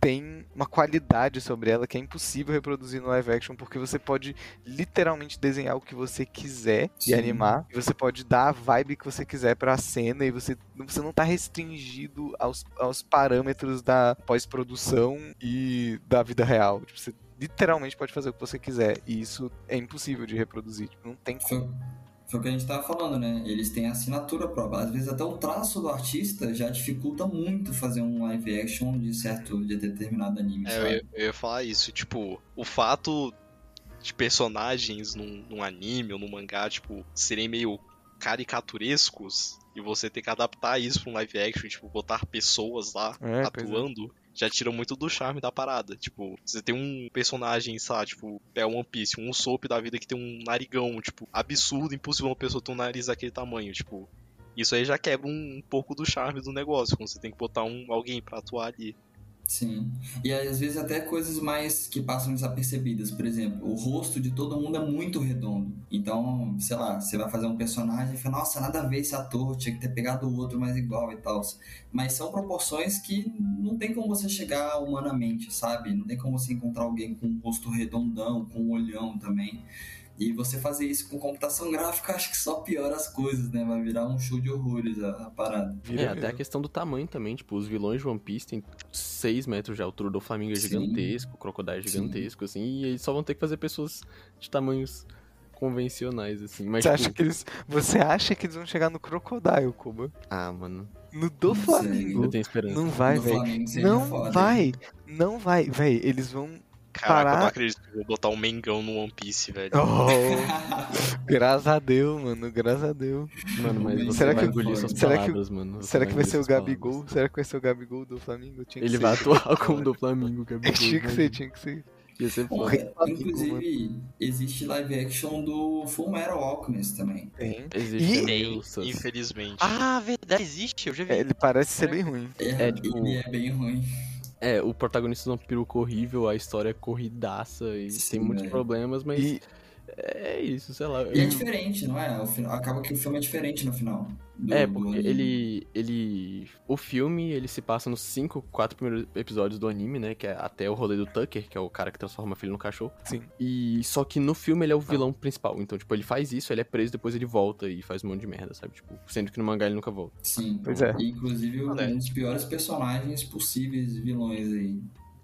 tem uma qualidade sobre ela que é impossível reproduzir no live action, porque você pode literalmente desenhar o que você quiser Sim. e animar, e você pode dar a vibe que você quiser pra cena, e você, você não tá restringido aos, aos parâmetros da pós-produção e da vida real. Tipo, você literalmente pode fazer o que você quiser, e isso é impossível de reproduzir. Tipo, não tem como. Foi, foi o que a gente tava falando, né? Eles têm assinatura própria. Às vezes até o traço do artista já dificulta muito fazer um live action de certo, de determinado anime, É, eu, sabe? ia, eu ia falar isso, tipo, o fato de personagens num, num anime ou num mangá, tipo, serem meio caricaturescos e você ter que adaptar isso pra um live action, tipo, botar pessoas lá É, pois é. Já tira muito do charme da parada. Tipo, você tem um personagem, sabe, tipo, é One Piece, um Usopp da vida que tem um narigão, tipo, absurdo, impossível uma pessoa ter um nariz daquele tamanho, tipo. Isso aí já quebra um, um pouco do charme do negócio, quando você tem que botar um, alguém pra atuar ali. Sim. E às vezes até coisas mais que passam desapercebidas. Por exemplo, o rosto de todo mundo é muito redondo. Então, sei lá, você vai fazer um personagem e fala, nossa, nada a ver esse ator, tinha que ter pegado o outro mais igual e tal. Mas são proporções que não tem como você chegar humanamente, sabe? Não tem como você encontrar alguém com um rosto redondão, com um olhão também. E você fazer isso com computação gráfica, acho que só piora as coisas, né? Vai virar um show de horrores a, a parada. Vira É, até a questão do tamanho também, tipo, os vilões de One Piece têm 6 metros de altura, do Flamengo é Sim. gigantesco, o Crocodile é Sim. gigantesco, assim, e eles só vão ter que fazer pessoas de tamanhos convencionais, assim. Mas, Você tipo, acha, que eles, você acha que eles vão chegar no Crocodile, Kuba? ah, mano, No do. Flamengo? eu tenho esperança. Não vai, No velho. Não vai. Não vai, velho. Eles vão. Caraca, eu não acredito que eu vou botar um Mengão no One Piece, velho. Oh, graças a Deus, mano. Graças a Deus. Mano, mas você Será vai que- engolir suas será que- palavras, mano. Você Será que vai ser o Gabigol? palavras. Será que vai ser o Gabigol do Flamengo? Tinha que Ele ser. vai atuar como do Flamengo, Gabigol. Tinha que ser, tinha que ser. Ia ser foda. Inclusive, existe live action do Full Metal Alchemist também. Tem. Existe E- sus. Infelizmente. Ah, verdade, existe, eu já vi. É, ele parece ser bem ruim. É, É, tipo- ele é bem ruim. É, o protagonista é um peruca horrível, a história é corridaça e Sim, tem muitos velho. problemas, mas E é isso, sei lá. E é diferente, não é? O fi- Acaba que o filme é diferente no final. do- É, porque ele, ele. O filme, ele se passa nos cinco, quatro primeiros episódios do anime, né? Que é até o rolê do Tucker, que é o cara que transforma a filha no cachorro. Sim. E só que no filme ele é o vilão principal. Então, tipo, ele faz isso, ele é preso, depois ele volta e faz um monte de merda, sabe? Tipo, sendo que no mangá ele nunca volta. Sim. Pois é. E, Inclusive, um Olha. dos piores personagens possíveis vilões aí.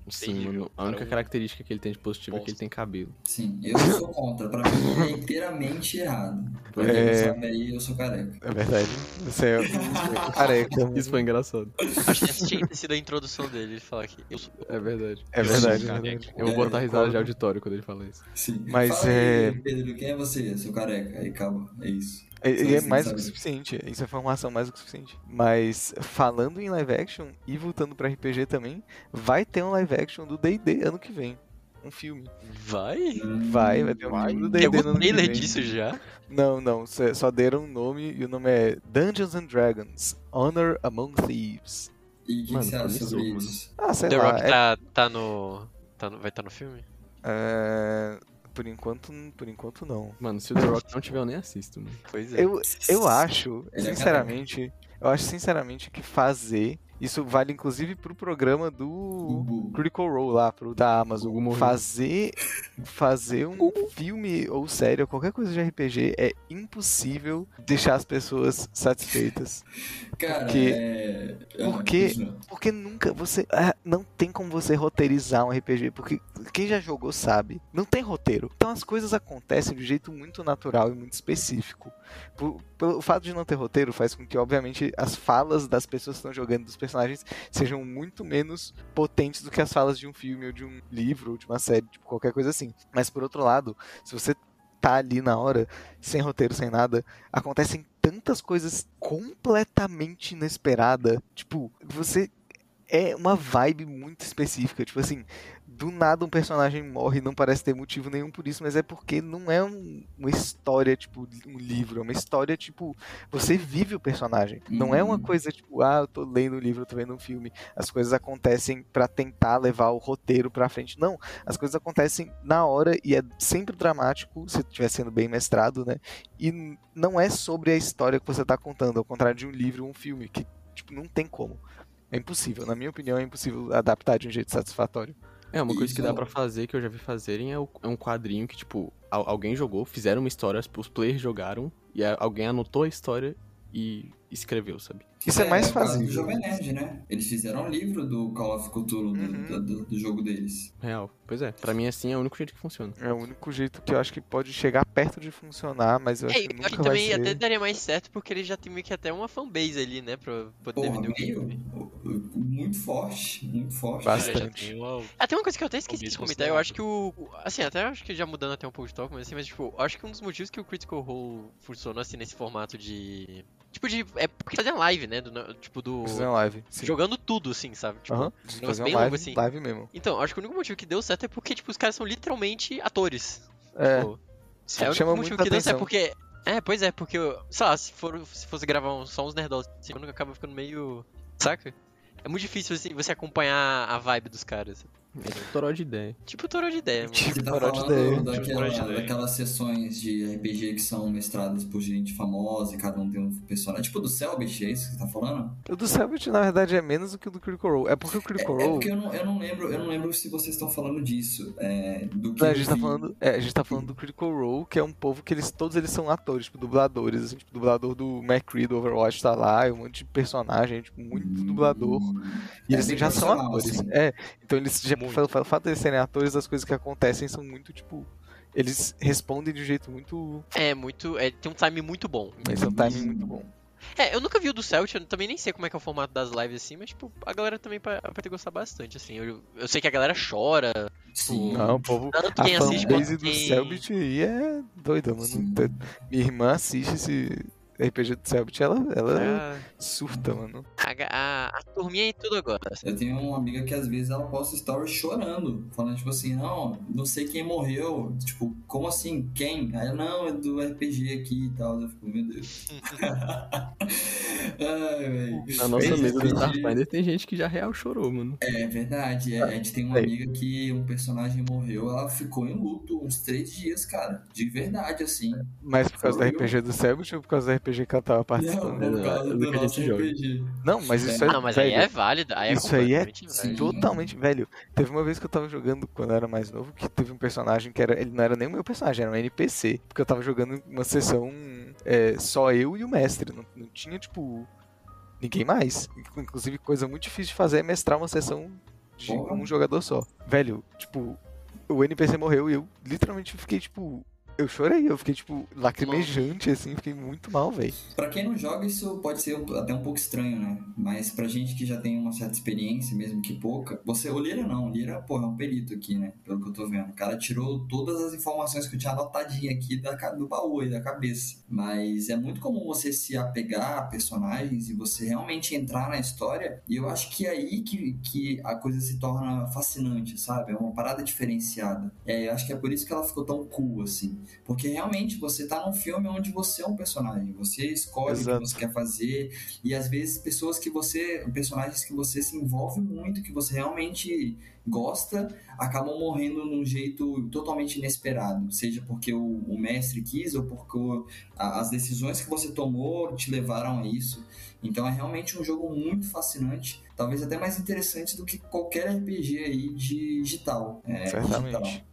Sim, Terrível, mano. A única característica que ele tem de positivo é que ele tem cabelo. Sim, eu sou contra. Pra mim é inteiramente errado. Pra quem É. não sabe aí, eu sou careca. é verdade. Você é um careca. Isso foi engraçado. Acho que essa tinha que ter sido a introdução dele, ele falar que eu sou... É verdade. É Eu verdade, é verdade. Eu vou É, botar risada de auditório quando ele fala isso. Sim. Mas Fala é- aí, Pedro, quem é você? Sou careca. Aí acaba. É isso. E, é assim, mais do que suficiente, isso é informação mais do que suficiente. Mas falando em live action e voltando pra RPG também, vai ter um live action do D&D ano que vem. Um filme. Vai? Vai, vai ter um Vai. filme do D&D no ano que vem. disso já? Não, não, só deram um nome e o nome é Dungeons and Dragons: Honor Among Thieves. E o que você acha promissor, sobre isso? Ah, sei The lá, Rock é- tá, tá no... Tá no... Vai estar no filme? é, por enquanto, por enquanto não. Mano, se o The Rock não tiver, eu nem assisto, mano. Pois é. Eu, eu acho, é sinceramente, eu acho sinceramente que fazer isso vale inclusive pro programa do. Critical Role lá, pro da O Amazon. Fazer fazer um filme ou série ou qualquer coisa de RPG é impossível deixar as pessoas satisfeitas. Cara, Porque- é... porque- continua. Porque nunca você. ah, não tem como você roteirizar um RPG. Porque quem já jogou sabe. Não tem roteiro. Então as coisas acontecem de um jeito muito natural e muito específico. Por- pelo fato de não ter roteiro, faz com que, obviamente, as falas das pessoas que estão jogando, dos personagens, sejam muito menos potentes do que as falas de um filme ou de um livro ou de uma série, tipo, qualquer coisa assim. Mas por outro lado, se você tá ali na hora, sem roteiro, sem nada, acontecem tantas coisas completamente inesperadas. Tipo, você é uma vibe muito específica. Tipo assim, do nada um personagem morre e não parece ter motivo nenhum por isso, mas é porque não é um- uma história, tipo, um livro. É uma história, tipo, você vive o personagem. Não é uma Uhum. coisa tipo, ah, eu tô lendo um livro, eu tô vendo um filme. As coisas acontecem pra tentar levar o roteiro pra frente. Não, as coisas acontecem na hora e é sempre dramático, se estiver sendo bem mestrado, né? E não é sobre a história que você tá contando, ao contrário de um livro ou um filme, que, tipo, não tem como. É impossível, na minha opinião, é impossível adaptar de um jeito satisfatório. É, uma coisa que dá pra fazer, que eu já vi fazerem, é, é um quadrinho que, tipo, al- alguém jogou, fizeram uma história, os players jogaram, e alguém anotou a história e escreveu, sabe? Isso é, mais o caso do fácil. Jovem Nerd, né? Eles fizeram um livro do Call of Cthulhu, do- Uhum. do, do- do jogo deles. Real. Pois é, pra mim assim é o único jeito que funciona. É o único jeito que eu acho que pode chegar perto de funcionar, mas eu acho É, que eu nunca acho que também ser. até daria mais certo porque ele já tem meio que até uma fanbase ali, né? Pra poder Porra, vender o meio, muito forte, muito forte. Bastante. É, já tem uma- Até uma coisa que eu até esqueci de comentar, eu acho que o. Assim, até acho que já mudando até um pouco de toque, mas assim, mas tipo, eu acho que um dos motivos que o Critical Role funcionou assim nesse formato de. Tipo de. É porque fazia live, né? Do, tipo, do. Fazer uma live. Sim. Jogando tudo, assim, sabe? Tipo, um negócio Fazer bem uma longo, live, assim. live mesmo. Então, acho que o único motivo que deu certo é porque, tipo, os caras são literalmente atores. É, Tipo, é o chama único motivo que deu certo, atenção. porque. É, pois é, porque, sei lá, se, for, se fosse gravar um- só uns nerdolas, assim, nunca acaba ficando meio. Saca? É muito difícil assim, você acompanhar a vibe dos caras. É toró de ideia. Tipo toró de ideia, mano. Tipo, Você tá Toró de falando ideia. Toró de daquela, ideia. daquelas sessões de RPG que são mestradas por gente famosa e cada um tem um personagem. Tipo do Selbit, é isso que você tá falando? O do Selbit, na verdade, é menos do que o do Critical Role. É porque o Critical É, é Role. porque eu não, eu não lembro, eu não lembro se vocês estão falando disso. É, do que Não, a gente tá falando, é, a gente tá falando do Critical Role, que é um povo que eles todos eles são atores, tipo dubladores, assim, tipo, o dublador do McCree do Overwatch tá lá, um monte de personagem, tipo, muito dublador. E É eles já são atores. assim. É, então eles já, Muito. pelo, pelo fato de serem atores, as coisas que acontecem são muito, tipo, eles respondem de um jeito muito, É muito. É, tem um time muito bom. eles são um timing muito bom. É, eu nunca vi o do Celt, eu também nem sei como é que é o formato das lives assim, mas tipo, a galera também vai vai ter gostar bastante, assim. Eu, eu sei que a galera chora, Sim. Não, o povo, tanto a quem assiste quanto do quem... Selbit aí é doida, mano. Sim. Minha irmã assiste esse RPG do Selbit, ela, ela Ah, surta, mano. a, a, a turminha em tudo agora. Eu tenho uma amiga que às vezes ela posta stories chorando, falando tipo assim, não, não sei quem morreu. Tipo, como assim? Quem? Aí, não, é do RPG aqui e tal. Eu fico, meu Deus. Ai, velho. Na nossa mesa do Starfinder tem gente que já real chorou, mano. É verdade, é, a gente tem uma Aí. amiga que um personagem morreu, ela ficou em luto uns três dias, cara. De verdade, assim. Mas por causa do Foi. RPG do Selbit ou por causa do RPG que ela tava Não, participando? por causa do do que a nosso gente joga. RPG. Não, mas isso é. Ah, não, mas aí velho, é válido. Aí é Isso aí é válido. Totalmente, velho. Teve uma vez que eu tava jogando quando eu era mais novo, que teve um personagem que era. Ele não era nem o meu personagem, era um NPC. Porque eu tava jogando uma sessão é, só eu e o mestre. Não, não tinha, tipo. Ninguém mais. Inclusive, coisa muito difícil de fazer é mestrar uma sessão de Porra. um jogador só. Velho, tipo, o NPC morreu e eu literalmente fiquei, tipo. Eu chorei, eu fiquei, tipo, lacrimejante, assim, fiquei muito mal, velho. Pra quem não joga, isso pode ser até um pouco estranho, né? Mas pra gente que já tem uma certa experiência, mesmo que pouca, você, o Lira não, o Lira, pô, é um perito aqui, né? Pelo que eu tô vendo. O cara tirou todas as informações que eu tinha anotadinha aqui da, do baú e da cabeça. Mas é muito comum você se apegar a personagens e você realmente entrar na história. E eu acho que é aí que, que a coisa se torna fascinante, sabe? É uma parada diferenciada. É, eu acho que é por isso que ela ficou tão cool, assim. Porque realmente você tá num filme onde você é um personagem, você escolhe o Exato. que você quer fazer, e às vezes pessoas que você. personagens que você se envolve muito, que você realmente gosta, acabam morrendo num jeito totalmente inesperado. Seja porque o, o mestre quis ou porque o- a- as decisões que você tomou te levaram a isso. Então é realmente um jogo muito fascinante, talvez até mais interessante do que qualquer RPG aí digital. É, Certamente. digital.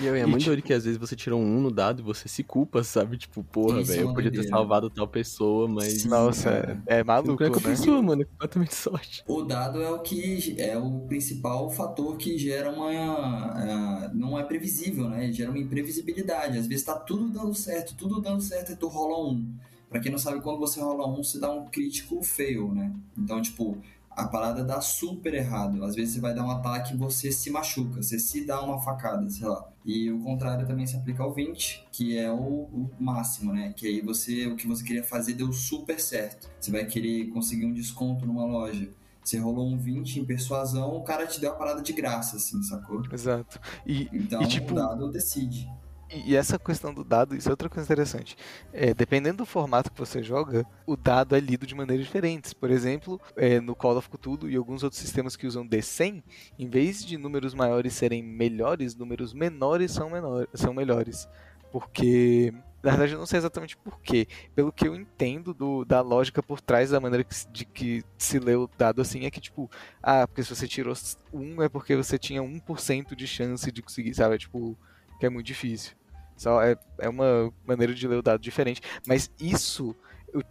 E eu, é E, muito tipo- doido que às vezes você tirou um no dado e você se culpa, sabe? Tipo, porra, é velho, eu podia ter salvado tal pessoa, mas. Nossa, é, é maluco, Não é culpa né? sua, mano, é completamente sorte. O dado é o que é o principal fator que gera uma. ah, não é previsível, né? Gera uma imprevisibilidade. Às vezes tá tudo dando certo, tudo dando certo e tu rola um. Pra quem não sabe, quando você rola um, você dá um crítico fail, né? Então, tipo, a parada dá super errado. Às vezes você vai dar um ataque e você se machuca, você se dá uma facada, sei lá. E o contrário também se aplica ao 20, que é o, o máximo, né? Que aí você, o que você queria fazer deu super certo. Você vai querer conseguir um desconto numa loja. Você rolou um 20 em persuasão, o cara te deu a parada de graça, assim, sacou? Exato. E, Então E, tipo, o dado decide. E essa questão do dado, isso é outra coisa interessante. É, dependendo do formato que você joga, o dado é lido de maneiras diferentes. Por exemplo, é, no Call of Cthulhu e alguns outros sistemas que usam D100, em vez de números maiores serem melhores, números menores são, menor, são melhores. Porque, na verdade, eu não sei exatamente porquê. Pelo que eu entendo do- da lógica por trás da maneira que, de que se lê o dado assim, é que, tipo, ah, porque se você tirou 1 é porque você tinha 1% de chance de conseguir, sabe? É, tipo, que é muito difícil. Só é, é uma maneira de ler o dado diferente. Mas isso,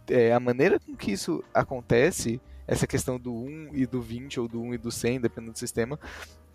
é, a maneira com que isso acontece, essa questão do 1 e do 20, ou do 1 e do 100, dependendo do sistema,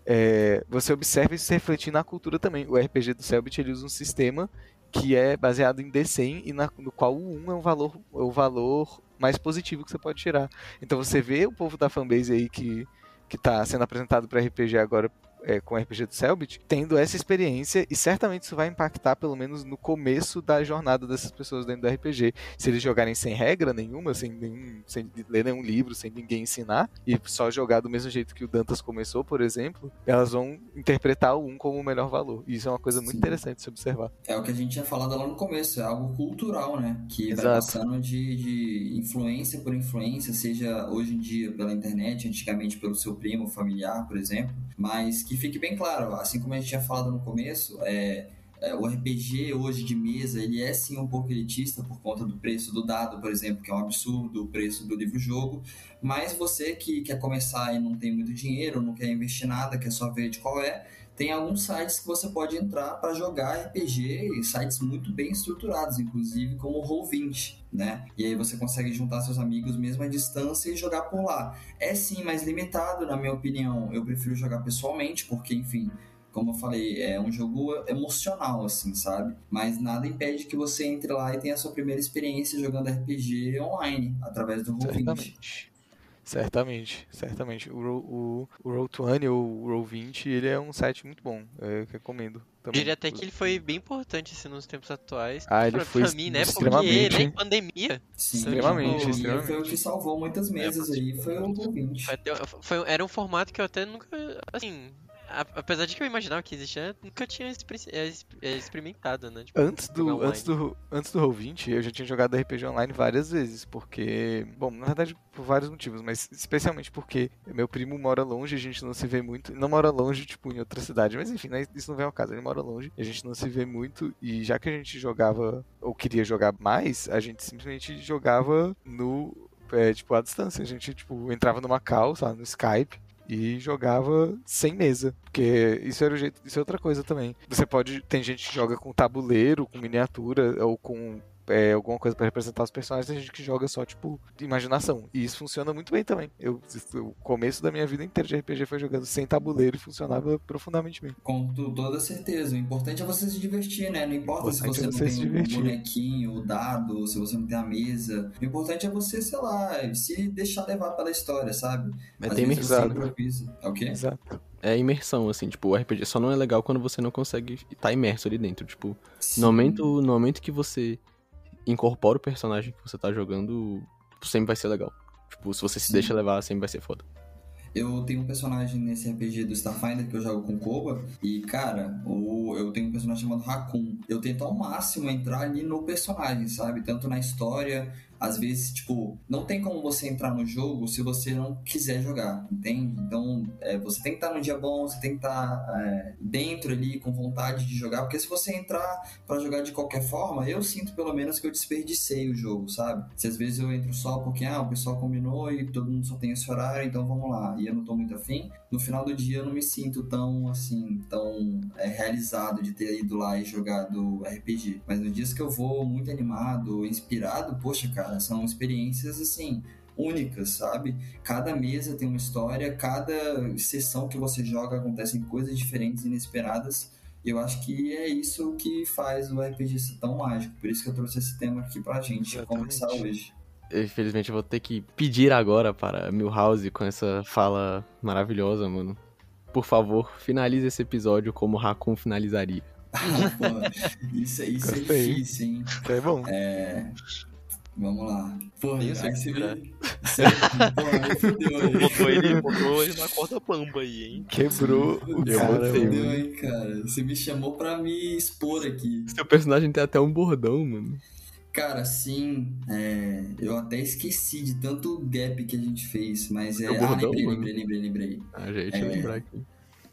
é, você observa isso se refletir na cultura também. O RPG do Selbit ele usa um sistema que é baseado em D100 e na- no qual o 1 é um valor, é o valor mais positivo que você pode tirar. Então você vê o povo da fanbase aí que, que tá sendo apresentado para RPG agora é, com o RPG do Selbit, tendo essa experiência e certamente isso vai impactar pelo menos no começo da jornada dessas pessoas dentro do RPG. Se eles jogarem sem regra nenhuma, sem, nenhum, sem ler nenhum livro, sem ninguém ensinar, e só jogar do mesmo jeito que o Dantas começou, por exemplo, elas vão interpretar o 1 como o melhor valor. E isso é uma coisa muito Sim. interessante de se observar. É o que a gente tinha falado lá no começo, é algo cultural, né? Que vai Exato. passando de, de influência por influência, seja hoje em dia pela internet, antigamente pelo seu primo, familiar, por exemplo. Mas que fique bem claro, assim como a gente tinha falado no começo, é, é, o RPG hoje de mesa, ele é sim um pouco elitista por conta do preço do dado, por exemplo, que é um absurdo, o preço do livro-jogo. Mas você que quer começar e não tem muito dinheiro, não quer investir nada, quer só ver de qual é, tem alguns sites que você pode entrar para jogar RPG, sites muito bem estruturados, inclusive como o Roll20, né? E aí você consegue juntar seus amigos mesmo à distância e jogar por lá. É sim mais limitado, na minha opinião. Eu prefiro jogar pessoalmente, porque, enfim, como eu falei, é um jogo emocional, assim, sabe? Mas nada impede que você entre lá e tenha a sua primeira experiência jogando RPG online, através do Roll20. Certamente. Certamente, certamente. O, o, o Roll20 ou o Roll20, ele é um site muito bom. Eu recomendo Eu também. diria até que ele foi bem importante assim, nos tempos atuais. Ah, ele pra, foi pra mim, né? Porque extremamente. né, em pandemia. Sim, Extremamente, tipo, extremamente. Foi o que salvou muitas mesas aí, foi o ouvinte. Foi até- foi- era um formato que eu até nunca. Assim. Apesar de que eu imaginava que existia, nunca tinha é, é, experimentado, né? Tipo, Antes do, antes, do, antes do Roll20, eu já tinha jogado RPG online várias vezes, porque... Bom, na verdade, por vários motivos, mas especialmente porque meu primo mora longe, a gente não se vê muito. Não mora longe, tipo, em outra cidade, mas enfim, né, isso não vem ao caso. Ele mora longe, e a gente não se vê muito, e já que a gente jogava, ou queria jogar mais, a gente simplesmente jogava no... É, tipo, à distância. A gente, tipo, entrava numa call, sabe, no Skype, e jogava sem mesa. Porque isso era o jeito, isso é outra coisa também. Você pode. Tem gente que joga com tabuleiro, com miniatura, ou com é, alguma coisa pra representar os personagens, tem gente que joga só, tipo, de imaginação. E isso funciona muito bem também. Eu, o começo da minha vida inteira de RPG foi jogando sem tabuleiro e funcionava profundamente bem. Com to- toda certeza. O importante é você se divertir, né? Não importa se você é não você se tem um divertir. bonequinho, o dado, se você não tem a mesa. O importante é você, sei lá, se deixar levar pela história, sabe? Mas Às tem imersão. improvisa. É o quê? Exato. É imersão, assim, tipo, o RPG só não é legal quando você não consegue estar imerso ali dentro. Tipo, Sim. no momento, no momento que você incorpora o personagem que você tá jogando, sempre vai ser legal. Tipo, se você se Sim. deixa levar, sempre vai ser foda. Eu tenho um personagem nesse RPG do Starfinder que eu jogo com Koba. E, cara, o, eu tenho um personagem chamado Raccoon. Eu tento ao máximo entrar ali no personagem, sabe? Tanto na história. Às vezes, tipo, não tem como você entrar no jogo se você não quiser jogar, entende? Então, é, você tem que estar no dia bom, você tem que estar é, dentro ali, com vontade de jogar. Porque se você entrar pra jogar de qualquer forma, eu sinto pelo menos que eu desperdicei o jogo, sabe? Se às vezes eu entro só porque, ah, o pessoal combinou e todo mundo só tem esse horário, então vamos lá. E eu não tô muito afim, no final do dia eu não me sinto tão, assim, tão é, realizado de ter ido lá e jogado RPG. Mas nos dias que eu vou muito animado, inspirado, poxa, cara, são experiências, assim, únicas, sabe? Cada mesa tem uma história, cada sessão que você joga acontecem coisas diferentes, inesperadas. E eu acho que é isso que faz o RPG ser tão mágico. Por isso que eu trouxe esse tema aqui pra gente Exatamente. conversar hoje. Infelizmente eu vou ter que pedir agora para Milhouse com essa fala maravilhosa, mano. Por favor, finalize esse episódio como Raccoon finalizaria. Pô, isso, é- isso é difícil, hein? Isso é bom. É. Vamos lá. Porra, aí você certeza. me. Você- Porra, aí fudeu aí. Botou ele, botou ele na corda bamba aí, hein? Quebrou o Eu cara. Fudeu, hein, cara. Você me chamou pra me expor aqui. Seu personagem tem até um bordão, mano. Cara, sim, é, eu até esqueci de tanto gap que a gente fez, mas é. Ah, lembrei, lembrei, lembrei, lembrei. Ah, já ia te É. lembrar aqui.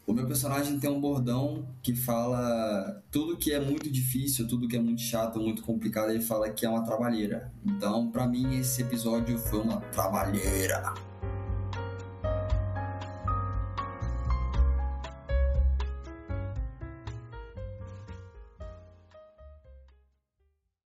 O meu personagem tem um bordão que fala tudo que é muito difícil, tudo que é muito chato, muito complicado, ele fala que é uma trabalheira. Então, pra mim, esse episódio foi uma trabalheira.